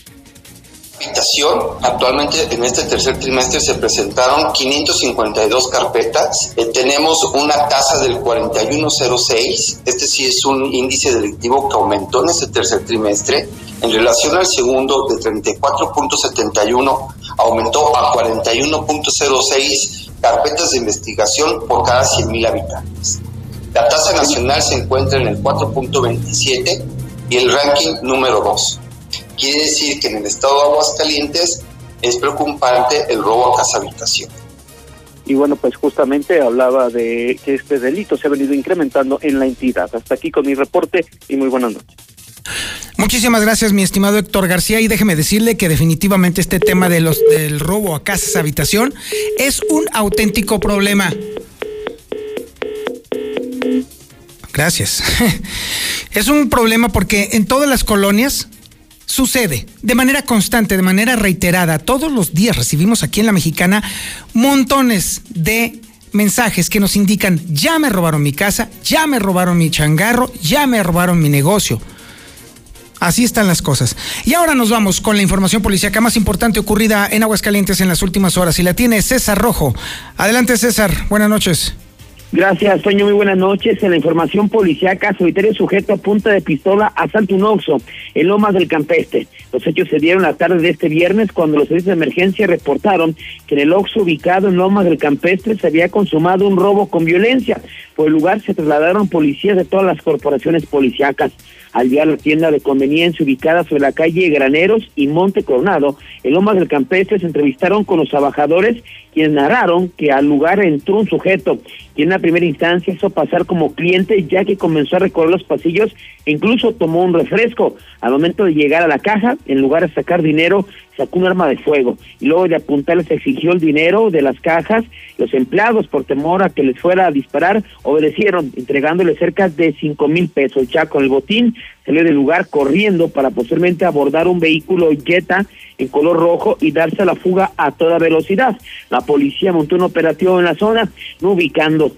Habitación. Actualmente en este tercer trimestre se presentaron 552 carpetas. Eh, tenemos una tasa del 4106. Este sí es un índice delictivo que aumentó en este tercer trimestre. En relación al segundo, de 34.71 aumentó a 41.06 carpetas de investigación por cada 100.000 habitantes. La tasa nacional se encuentra en el 4.27 y el ranking número 2. Quiere decir que en el estado de Aguascalientes es preocupante el robo a casa habitación. Y bueno, pues justamente hablaba de que este delito se ha venido incrementando en la entidad. Hasta aquí con mi reporte y muy buenas noches. Muchísimas gracias, mi estimado Héctor García. Y déjeme decirle que definitivamente este tema de los, del robo a casas habitación es un auténtico problema. Gracias. Es un problema porque en todas las colonias sucede de manera constante, de manera reiterada. Todos los días recibimos aquí en la mexicana montones de mensajes que nos indican, ya me robaron mi casa, ya me robaron mi changarro, ya me robaron mi negocio. Así están las cosas. Y ahora nos vamos con la información policíaca más importante ocurrida en Aguascalientes en las últimas horas. Y la tiene César Rojo. Adelante, César. Buenas noches. Gracias, Toño. Muy buenas noches. En la información policiaca, solitario sujeto a punta de pistola asalta un oxo en Lomas del Campeste. Los hechos se dieron la tarde de este viernes cuando los servicios de emergencia reportaron que en el oxo ubicado en Lomas del Campestre se había consumado un robo con violencia. Por el lugar se trasladaron policías de todas las corporaciones policíacas. Al día la tienda de conveniencia ubicada sobre la calle Graneros y Monte Coronado, en Lomas del Campestre se entrevistaron con los trabajadores quienes narraron que al lugar entró un sujeto y en la primera instancia hizo pasar como cliente ya que comenzó a recorrer los pasillos e incluso tomó un refresco. Al momento de llegar a la caja, en lugar de sacar dinero, sacó un arma de fuego y luego de apuntarles exigió el dinero de las cajas. Los empleados, por temor a que les fuera a disparar, obedecieron, entregándole cerca de cinco mil pesos. Ya con el botín salió del lugar corriendo para posteriormente abordar un vehículo Jetta en color rojo y darse a la fuga a toda velocidad. La policía montó un operativo en la zona, no ubicando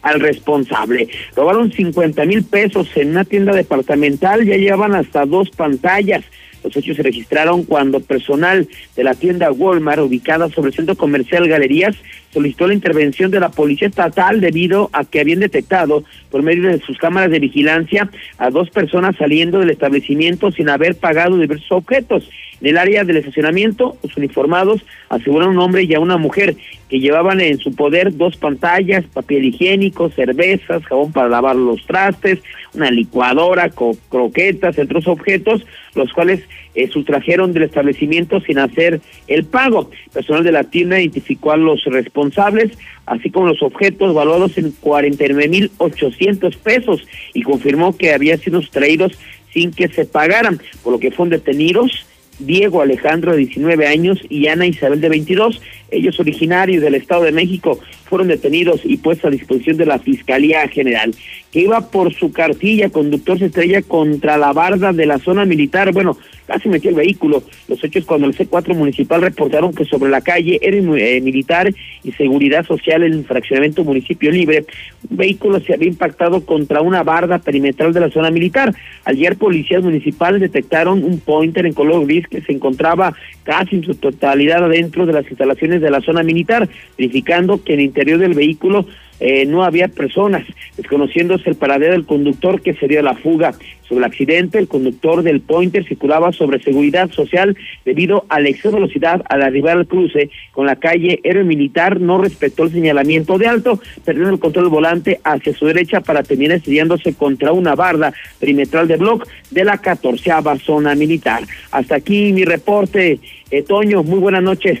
al responsable. Robaron 50 mil pesos en una tienda departamental, ya llevaban hasta dos pantallas. Los hechos se registraron cuando personal de la tienda Walmart, ubicada sobre el centro comercial Galerías, solicitó la intervención de la policía estatal debido a que habían detectado por medio de sus cámaras de vigilancia a dos personas saliendo del establecimiento sin haber pagado diversos objetos. En el área del estacionamiento, los uniformados aseguran a un hombre y a una mujer que llevaban en su poder dos pantallas, papel higiénico, cervezas, jabón para lavar los trastes, una licuadora, croquetas, entre otros objetos, los cuales eh, sustrajeron del establecimiento sin hacer el pago. Personal de la tienda identificó a los responsables, así como los objetos valuados en 49.800 pesos y confirmó que habían sido sustraídos sin que se pagaran, por lo que fueron detenidos Diego Alejandro de 19 años y Ana Isabel de 22. Ellos originarios del Estado de México fueron detenidos y puestos a disposición de la Fiscalía General, que iba por su cartilla, conductor se estrella contra la barda de la zona militar. Bueno, casi metió el vehículo. Los hechos cuando el C4 municipal reportaron que sobre la calle era eh, militar y seguridad social en el fraccionamiento municipio libre, un vehículo se había impactado contra una barda perimetral de la zona militar. Ayer policías municipales detectaron un pointer en color gris que se encontraba casi en su totalidad adentro de las instalaciones de la zona militar, verificando que en el interior del vehículo eh, no había personas, desconociéndose el paradero del conductor que sería la fuga. Sobre el accidente, el conductor del Pointer circulaba sobre seguridad social debido a la exceso de velocidad al arribar al cruce con la calle Héroe Militar, no respetó el señalamiento de alto, perdiendo el control del volante hacia su derecha para terminar estrellándose contra una barda perimetral de bloc de la catorceava zona militar. Hasta aquí mi reporte. Eh, Toño, muy buenas noches.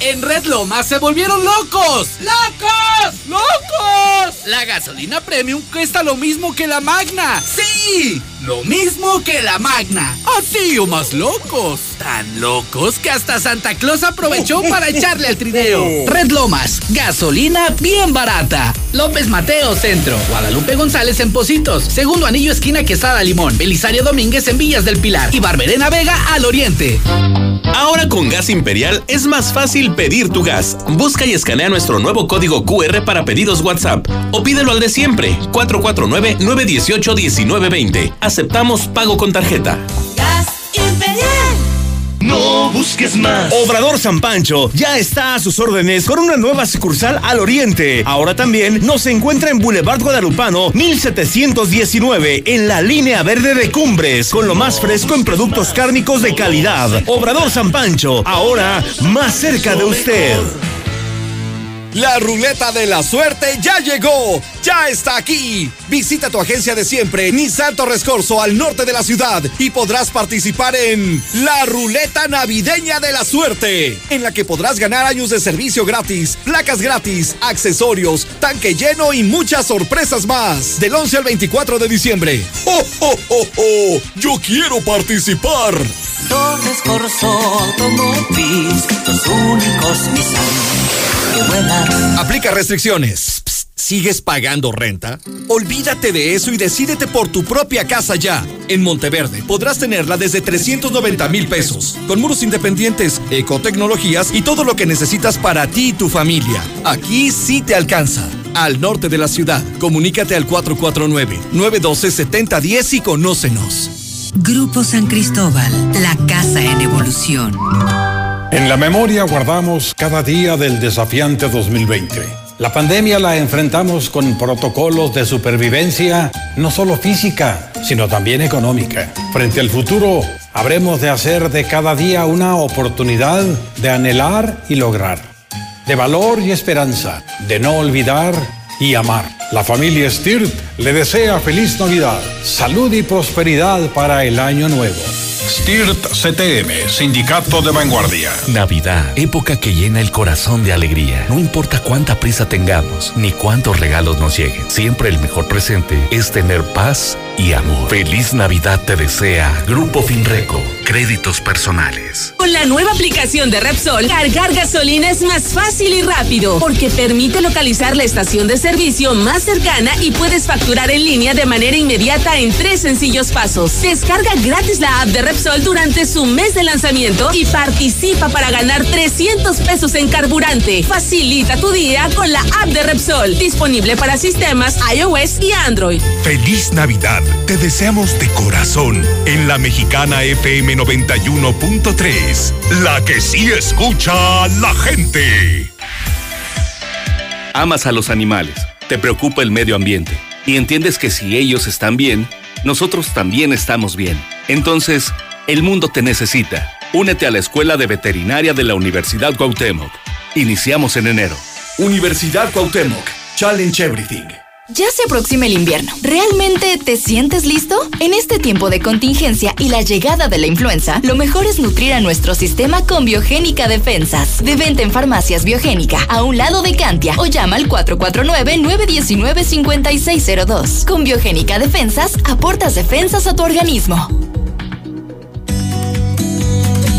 En Red Lomas se volvieron locos. ¡Locos! ¡Locos! La gasolina premium cuesta lo mismo que la magna. ¡Sí! Lo mismo que la magna. Así o más locos. Tan locos que hasta Santa Claus aprovechó para echarle al trineo. Red Lomas, gasolina bien barata. López Mateo Centro. Guadalupe González en Positos. Segundo anillo esquina Quesada Limón. Belisario Domínguez en Villas del Pilar. Y Barberena Vega al Oriente. Ahora con Gas Imperial es más fácil pedir tu gas. Busca y escanea nuestro nuevo código QR para pedidos WhatsApp o pídelo al de siempre 449-918-1920. Aceptamos pago con tarjeta. Gas Imperial. No busques más. Obrador San Pancho ya está a sus órdenes con una nueva sucursal al oriente. Ahora también nos encuentra en Boulevard Guadalupano 1719 en la línea verde de Cumbres con lo más fresco en productos cárnicos de calidad. Obrador San Pancho, ahora más cerca de usted. La ruleta de la suerte ya llegó, ya está aquí. Visita tu agencia de siempre, Nissan Torres Corso, al norte de la ciudad, y podrás participar en la ruleta navideña de la suerte, en la que podrás ganar años de servicio gratis, placas gratis, accesorios, tanque lleno y muchas sorpresas más. Del 11 al 24 de diciembre. ¡Oh, oh, oh, oh! ¡Yo quiero participar! Que. Aplica restricciones. Psst, ¿Sigues pagando renta? Olvídate de eso y decídete por tu propia casa ya. En Monteverde podrás tenerla desde 390 mil pesos, con muros independientes, ecotecnologías y todo lo que necesitas para ti y tu familia. Aquí sí te alcanza. Al norte de la ciudad, comunícate al 449-912-7010 y conócenos. Grupo San Cristóbal, la casa en evolución. En la memoria guardamos cada día del desafiante 2020. La pandemia la enfrentamos con protocolos de supervivencia, no solo física, sino también económica. Frente al futuro, habremos de hacer de cada día una oportunidad de anhelar y lograr, de valor y esperanza, de no olvidar y amar. La familia Stirt le desea feliz Navidad, salud y prosperidad para el año nuevo. STIRT CTM, Sindicato de Vanguardia. Navidad, época que llena el corazón de alegría. No importa cuánta prisa tengamos, ni cuántos regalos nos lleguen. Siempre el mejor presente es tener paz y amor. Feliz Navidad te desea Grupo Finreco. Créditos personales. Con la nueva aplicación de Repsol, cargar gasolina es más fácil y rápido, porque permite localizar la estación de servicio más cercana y puedes facturar en línea de manera inmediata en tres sencillos pasos. Descarga gratis la app de Repsol durante su mes de lanzamiento y participa para ganar 300 pesos en carburante. Facilita tu día con la app de Repsol, disponible para sistemas iOS y Android. Feliz Navidad. Te deseamos de corazón en la mexicana FM 91.3, la que sí escucha a la gente. Amas a los animales, te preocupa el medio ambiente y entiendes que si ellos están bien, nosotros también estamos bien. Entonces, el mundo te necesita. Únete a la Escuela de Veterinaria de la Universidad Cuauhtémoc. Iniciamos en enero. Universidad Cuauhtémoc. Challenge Everything. Ya se aproxima el invierno. ¿Realmente te sientes listo? En este tiempo de contingencia y la llegada de la influenza, lo mejor es nutrir a nuestro sistema con Biogénica Defensas. De venta en farmacias Biogénica, a un lado de Cantia, o llama al 449-919-5602. Con Biogénica Defensas, aportas defensas a tu organismo.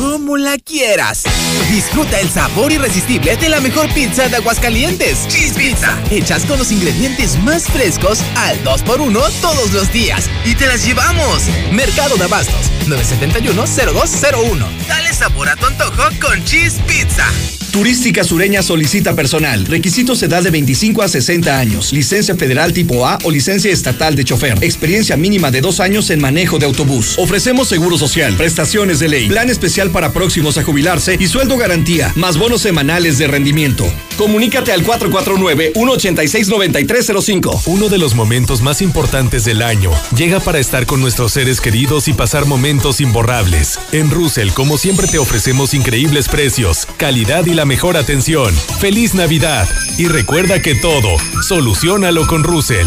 Como la quieras. Disfruta el sabor irresistible de la mejor pizza de Aguascalientes. Cheese Pizza. Hechas con los ingredientes más frescos al 2x1 todos los días. Y te las llevamos. Mercado de Abastos. 971-0201. Dale sabor a tu antojo con Cheese Pizza. Turística Sureña solicita personal. Requisitos edad de 25 a 60 años. Licencia federal tipo A o licencia estatal de chofer. Experiencia mínima de dos años en manejo de autobús. Ofrecemos seguro social, prestaciones de ley, plan especial para próximos a jubilarse y sueldo garantía, más bonos semanales de rendimiento. Comunícate al 449-186-9305. Uno de los momentos más importantes del año llega para estar con nuestros seres queridos y pasar momentos imborrables. En Russell, como siempre, te ofrecemos increíbles precios, calidad y la mejor atención. ¡Feliz Navidad! Y recuerda que todo, solucionalo con Russell.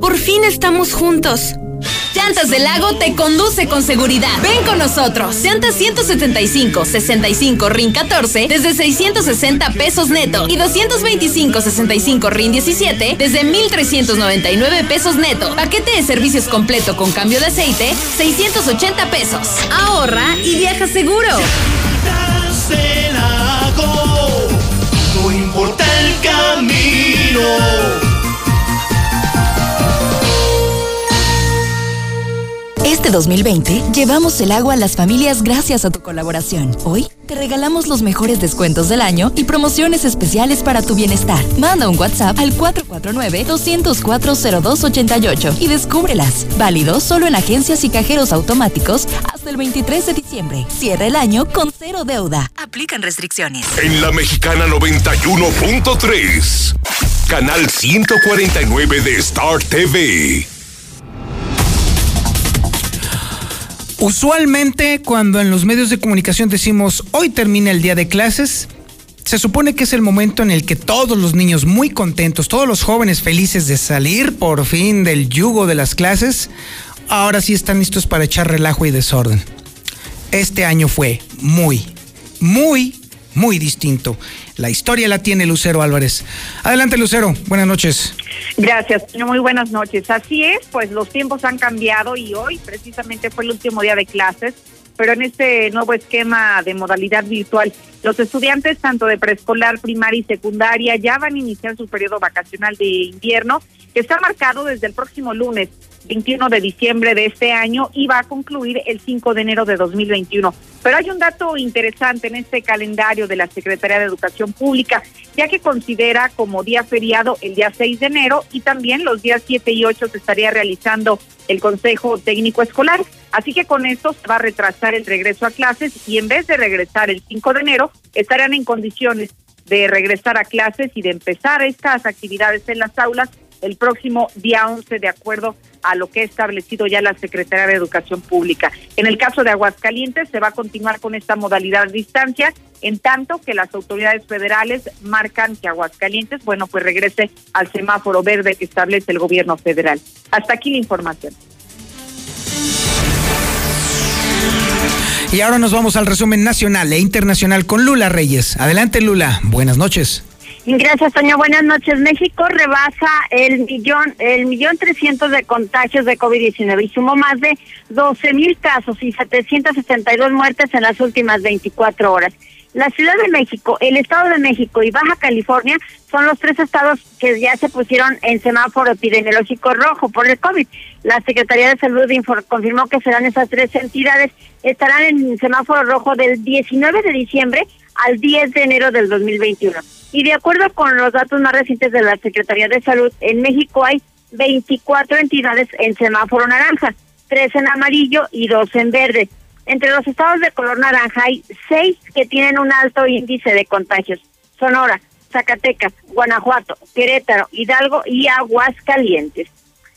Por fin estamos juntos. Llantas del Lago te conduce con seguridad. Ven con nosotros. Llantas 175, 65 RIN 14 desde 660 pesos neto y 225, 65 RIN 17 desde 1399 pesos neto. Paquete de servicios completo con cambio de aceite, 680 pesos. Ahorra y viaja seguro. del lago, no importa el camino. Este 2020 llevamos el agua a las familias gracias a tu colaboración. Hoy te regalamos los mejores descuentos del año y promociones especiales para tu bienestar. Manda un WhatsApp al 449-204-0288 y descúbrelas. Válido solo en agencias y cajeros automáticos hasta el 23 de diciembre. Cierra el año con cero deuda. Aplican restricciones. En la Mexicana 91.3, canal 149 de Star TV. Usualmente cuando en los medios de comunicación decimos hoy termina el día de clases, se supone que es el momento en el que todos los niños muy contentos, todos los jóvenes felices de salir por fin del yugo de las clases, ahora sí están listos para echar relajo y desorden. Este año fue muy, muy, muy distinto. La historia la tiene Lucero Álvarez. Adelante Lucero, buenas noches. Gracias, muy buenas noches. Así es, pues los tiempos han cambiado y hoy precisamente fue el último día de clases, pero en este nuevo esquema de modalidad virtual, los estudiantes tanto de preescolar, primaria y secundaria ya van a iniciar su periodo vacacional de invierno, que está marcado desde el próximo lunes 21 de diciembre de este año y va a concluir el 5 de enero de 2021. Pero hay un dato interesante en este calendario de la Secretaría de Educación Pública, ya que considera como día feriado el día 6 de enero y también los días 7 y 8 se estaría realizando el Consejo Técnico Escolar. Así que con esto se va a retrasar el regreso a clases y en vez de regresar el 5 de enero, estarán en condiciones de regresar a clases y de empezar estas actividades en las aulas el próximo día 11 de acuerdo a lo que ha establecido ya la Secretaría de Educación Pública. En el caso de Aguascalientes se va a continuar con esta modalidad a distancia, en tanto que las autoridades federales marcan que Aguascalientes, bueno, pues regrese al semáforo verde que establece el gobierno federal. Hasta aquí la información. Y ahora nos vamos al resumen nacional e internacional con Lula Reyes. Adelante Lula, buenas noches. Gracias, Toño. Buenas noches. México rebasa el millón, el millón trescientos de contagios de COVID-19 y sumó más de 12 mil casos y 772 muertes en las últimas 24 horas. La Ciudad de México, el Estado de México y Baja California son los tres estados que ya se pusieron en semáforo epidemiológico rojo por el COVID. La Secretaría de Salud confirmó que serán esas tres entidades, estarán en semáforo rojo del 19 de diciembre al 10 de enero del 2021. Y de acuerdo con los datos más recientes de la Secretaría de Salud, en México hay 24 entidades en semáforo naranja, tres en amarillo y dos en verde. Entre los estados de color naranja hay seis que tienen un alto índice de contagios. Sonora, Zacatecas, Guanajuato, Querétaro, Hidalgo y Aguascalientes.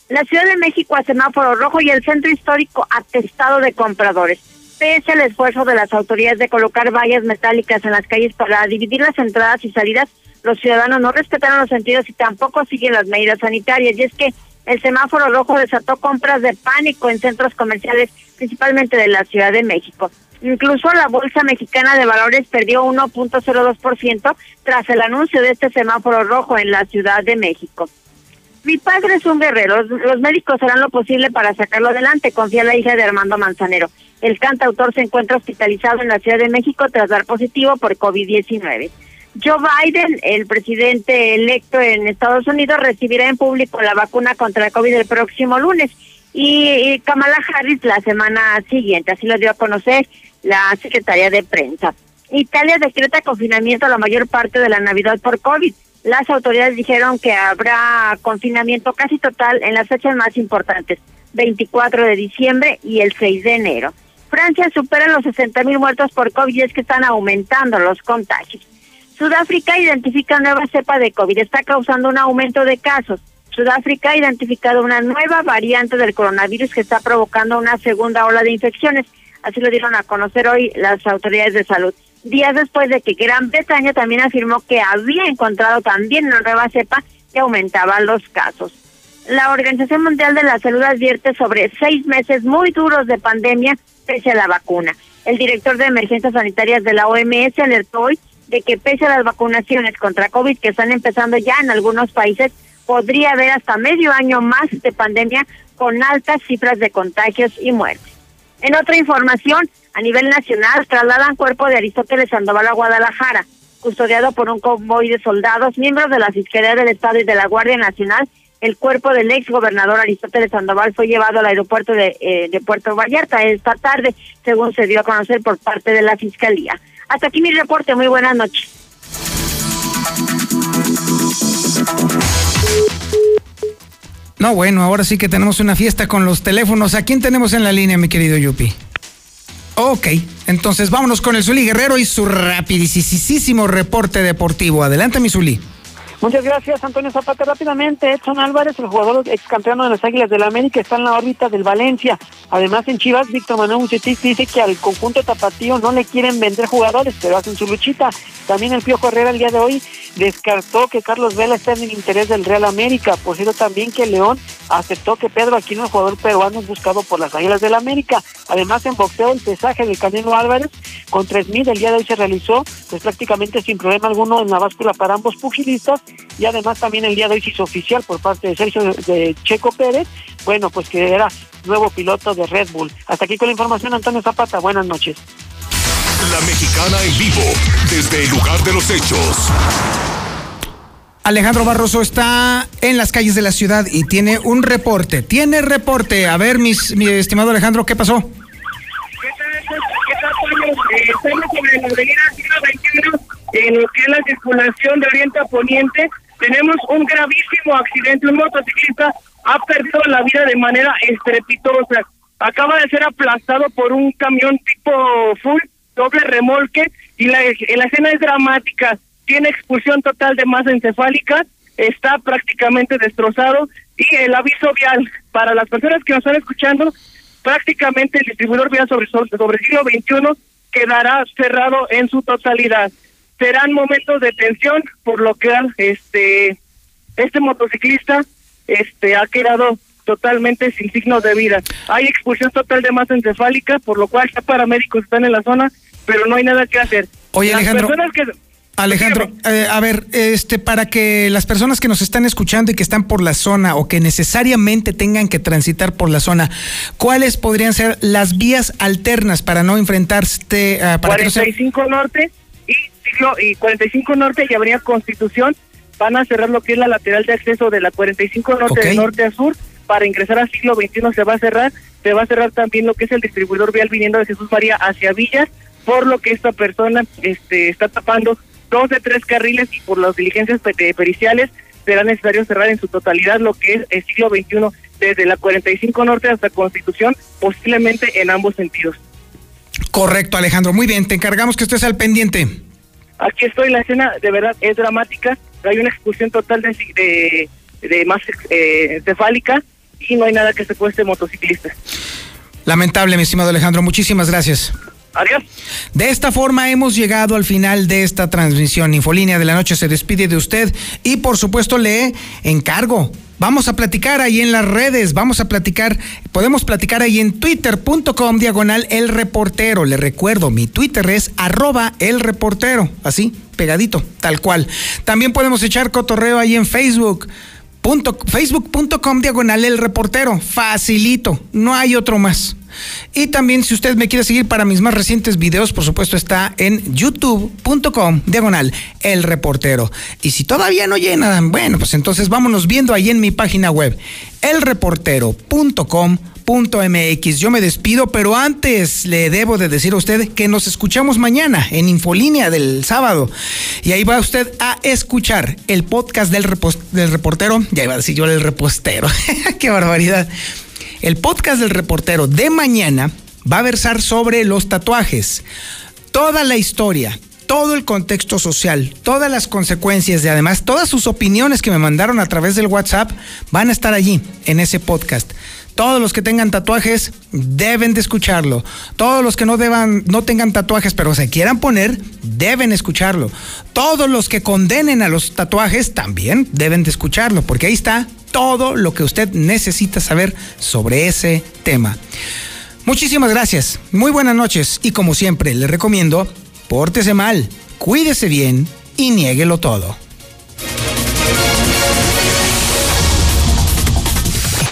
La Ciudad de México a semáforo rojo y el centro histórico atestado de compradores. Pese al esfuerzo de las autoridades de colocar vallas metálicas en las calles para dividir las entradas y salidas, los ciudadanos no respetaron los sentidos y tampoco siguen las medidas sanitarias. Y es que el semáforo rojo desató compras de pánico en centros comerciales, principalmente de la Ciudad de México. Incluso la Bolsa Mexicana de Valores perdió 1.02% tras el anuncio de este semáforo rojo en la Ciudad de México. Mi padre es un guerrero, los médicos harán lo posible para sacarlo adelante, confía la hija de Armando Manzanero. El cantautor se encuentra hospitalizado en la Ciudad de México tras dar positivo por COVID-19. Joe Biden, el presidente electo en Estados Unidos, recibirá en público la vacuna contra el COVID el próximo lunes y Kamala Harris la semana siguiente, así lo dio a conocer la Secretaría de Prensa. Italia decreta confinamiento la mayor parte de la Navidad por COVID. las autoridades dijeron que habrá confinamiento casi total en las fechas más importantes, 24 de diciembre y el 6 de enero. Francia supera los 60 mil muertos por COVID y es que están aumentando los contagios. Sudáfrica identifica nueva cepa de COVID, está causando un aumento de casos. Sudáfrica ha identificado una nueva variante del coronavirus que está provocando una segunda ola de infecciones. Así lo dieron a conocer hoy las autoridades de salud. Días después de que Gran Bretaña también afirmó que había encontrado también una nueva cepa que aumentaba los casos. La Organización Mundial de la Salud advierte sobre seis meses muy duros de pandemia pese a la vacuna. El director de emergencias sanitarias de la OMS alertó hoy de que pese a las vacunaciones contra COVID que están empezando ya en algunos países, podría haber hasta medio año más de pandemia con altas cifras de contagios y muertes. En otra información, a nivel nacional, trasladan cuerpo de Aristóteles Sandoval a Guadalajara, custodiado por un convoy de soldados, miembros de la Fiscalía del Estado y de la Guardia Nacional. El cuerpo del ex gobernador Aristóteles Sandoval fue llevado al aeropuerto de, eh, de Puerto Vallarta esta tarde, según se dio a conocer por parte de la Fiscalía. Hasta aquí mi reporte. Muy buenas noches. No, bueno, ahora sí que tenemos una fiesta con los teléfonos. ¿A quién tenemos en la línea, mi querido Yupi? Ok, entonces vámonos con el Zuli Guerrero y su rapidísimo reporte deportivo. Adelante, mi Zuli. Muchas gracias, Antonio Zapata. Rápidamente, Edson Álvarez, el jugador ex campeón de las Águilas del la América, está en la órbita del Valencia. Además, en Chivas, Víctor Manuel Bucetich dice que al conjunto tapatío no le quieren vender jugadores, pero hacen su luchita. También el Piojo Herrera el día de hoy descartó que Carlos Vela está en el interés del Real América. Por cierto, también que León aceptó que Pedro Aquino, el jugador peruano, buscado por las Águilas del América. Además, en boxeo, el pesaje del Canelo Álvarez con 3.000 el día de hoy se realizó, pues prácticamente sin problema alguno en la báscula para ambos pugilistas y además también el día de hoy se hizo oficial por parte de Sergio de Checo Pérez, bueno, pues que era nuevo piloto de Red Bull. Hasta aquí con la información, Antonio Zapata, buenas noches. La mexicana en vivo, desde el lugar de los hechos. Alejandro Barroso está en las calles de la ciudad y tiene un reporte. Tiene reporte. A ver, mis, mi estimado Alejandro, ¿qué pasó? Estamos sobre la avenida siglo XXI, en lo que es la circulación de Oriente a Poniente. Tenemos un gravísimo accidente. Un motociclista ha perdido la vida de manera estrepitosa. Acaba de ser aplastado por un camión tipo full, doble remolque, y la, escena es dramática. Tiene expulsión total de masa encefálica, está prácticamente destrozado. Y el aviso vial para las personas que nos están escuchando, prácticamente el distribuidor vial sobre, sobre siglo XXI quedará cerrado en su totalidad. Serán momentos de tensión, por lo que este este motociclista este ha quedado totalmente sin signos de vida. Hay expulsión total de masa encefálica, por lo cual ya paramédicos están en la zona, pero no hay nada que hacer. Oye, Las Alejandro. personas que Alejandro, eh, a ver, este, para que las personas que nos están escuchando y que están por la zona o que necesariamente tengan que transitar por la zona, ¿cuáles podrían ser las vías alternas para no enfrentarse eh, para que no se- 45 Norte y siglo y 45 Norte y Avenida Constitución van a cerrar lo que es la lateral de acceso de la 45 Norte Ok. de norte a sur para ingresar al siglo XXI se va a cerrar, se va a cerrar también lo que es el distribuidor vial viniendo de Jesús María hacia Villas, por lo que esta persona este está tapando dos de tres carriles y por las diligencias pe- periciales será necesario cerrar en su totalidad lo que es el siglo XXI desde la 45 Norte hasta Constitución, posiblemente en ambos sentidos. Correcto, Alejandro. Muy bien, te encargamos que estés al pendiente. Aquí estoy, la escena de verdad es dramática. Hay una expulsión total de, de, de masa eh, encefálica y no hay nada que se pueda este motociclista. Lamentable, mi estimado Alejandro. Muchísimas gracias. Adiós. De esta forma hemos llegado al final de esta transmisión. Infolínea de la noche se despide de usted y por supuesto le encargo. Vamos a platicar ahí en las redes, vamos a platicar, podemos platicar ahí en twitter.com diagonal el reportero. Le recuerdo, mi Twitter es arroba el reportero, así, pegadito, tal cual. También podemos echar cotorreo ahí en Facebook. Facebook.com diagonal el reportero. Facilito, no hay otro más. Y también si usted me quiere seguir para mis más recientes videos, por supuesto está en youtube.com diagonal el reportero. Y si todavía no llena, bueno, pues entonces vámonos viendo ahí en mi página web, elreportero.com mx. Yo me despido, pero antes le debo de decir a usted que nos escuchamos mañana en Infolínea del sábado. Y ahí va usted a escuchar el podcast del, del reportero. Ya iba a decir yo el repostero. Qué barbaridad. El podcast del reportero de mañana va a versar sobre los tatuajes. Toda la historia, todo el contexto social, todas las consecuencias y además todas sus opiniones que me mandaron a través del WhatsApp van a estar allí en ese podcast. Todos los que tengan tatuajes deben de escucharlo. Todos los que no deban, no tengan tatuajes, pero se quieran poner, deben escucharlo. Todos los que condenen a los tatuajes también deben de escucharlo, porque ahí está todo lo que usted necesita saber sobre ese tema. Muchísimas gracias, muy buenas noches y como siempre le recomiendo, pórtese mal, cuídese bien y niéguelo todo.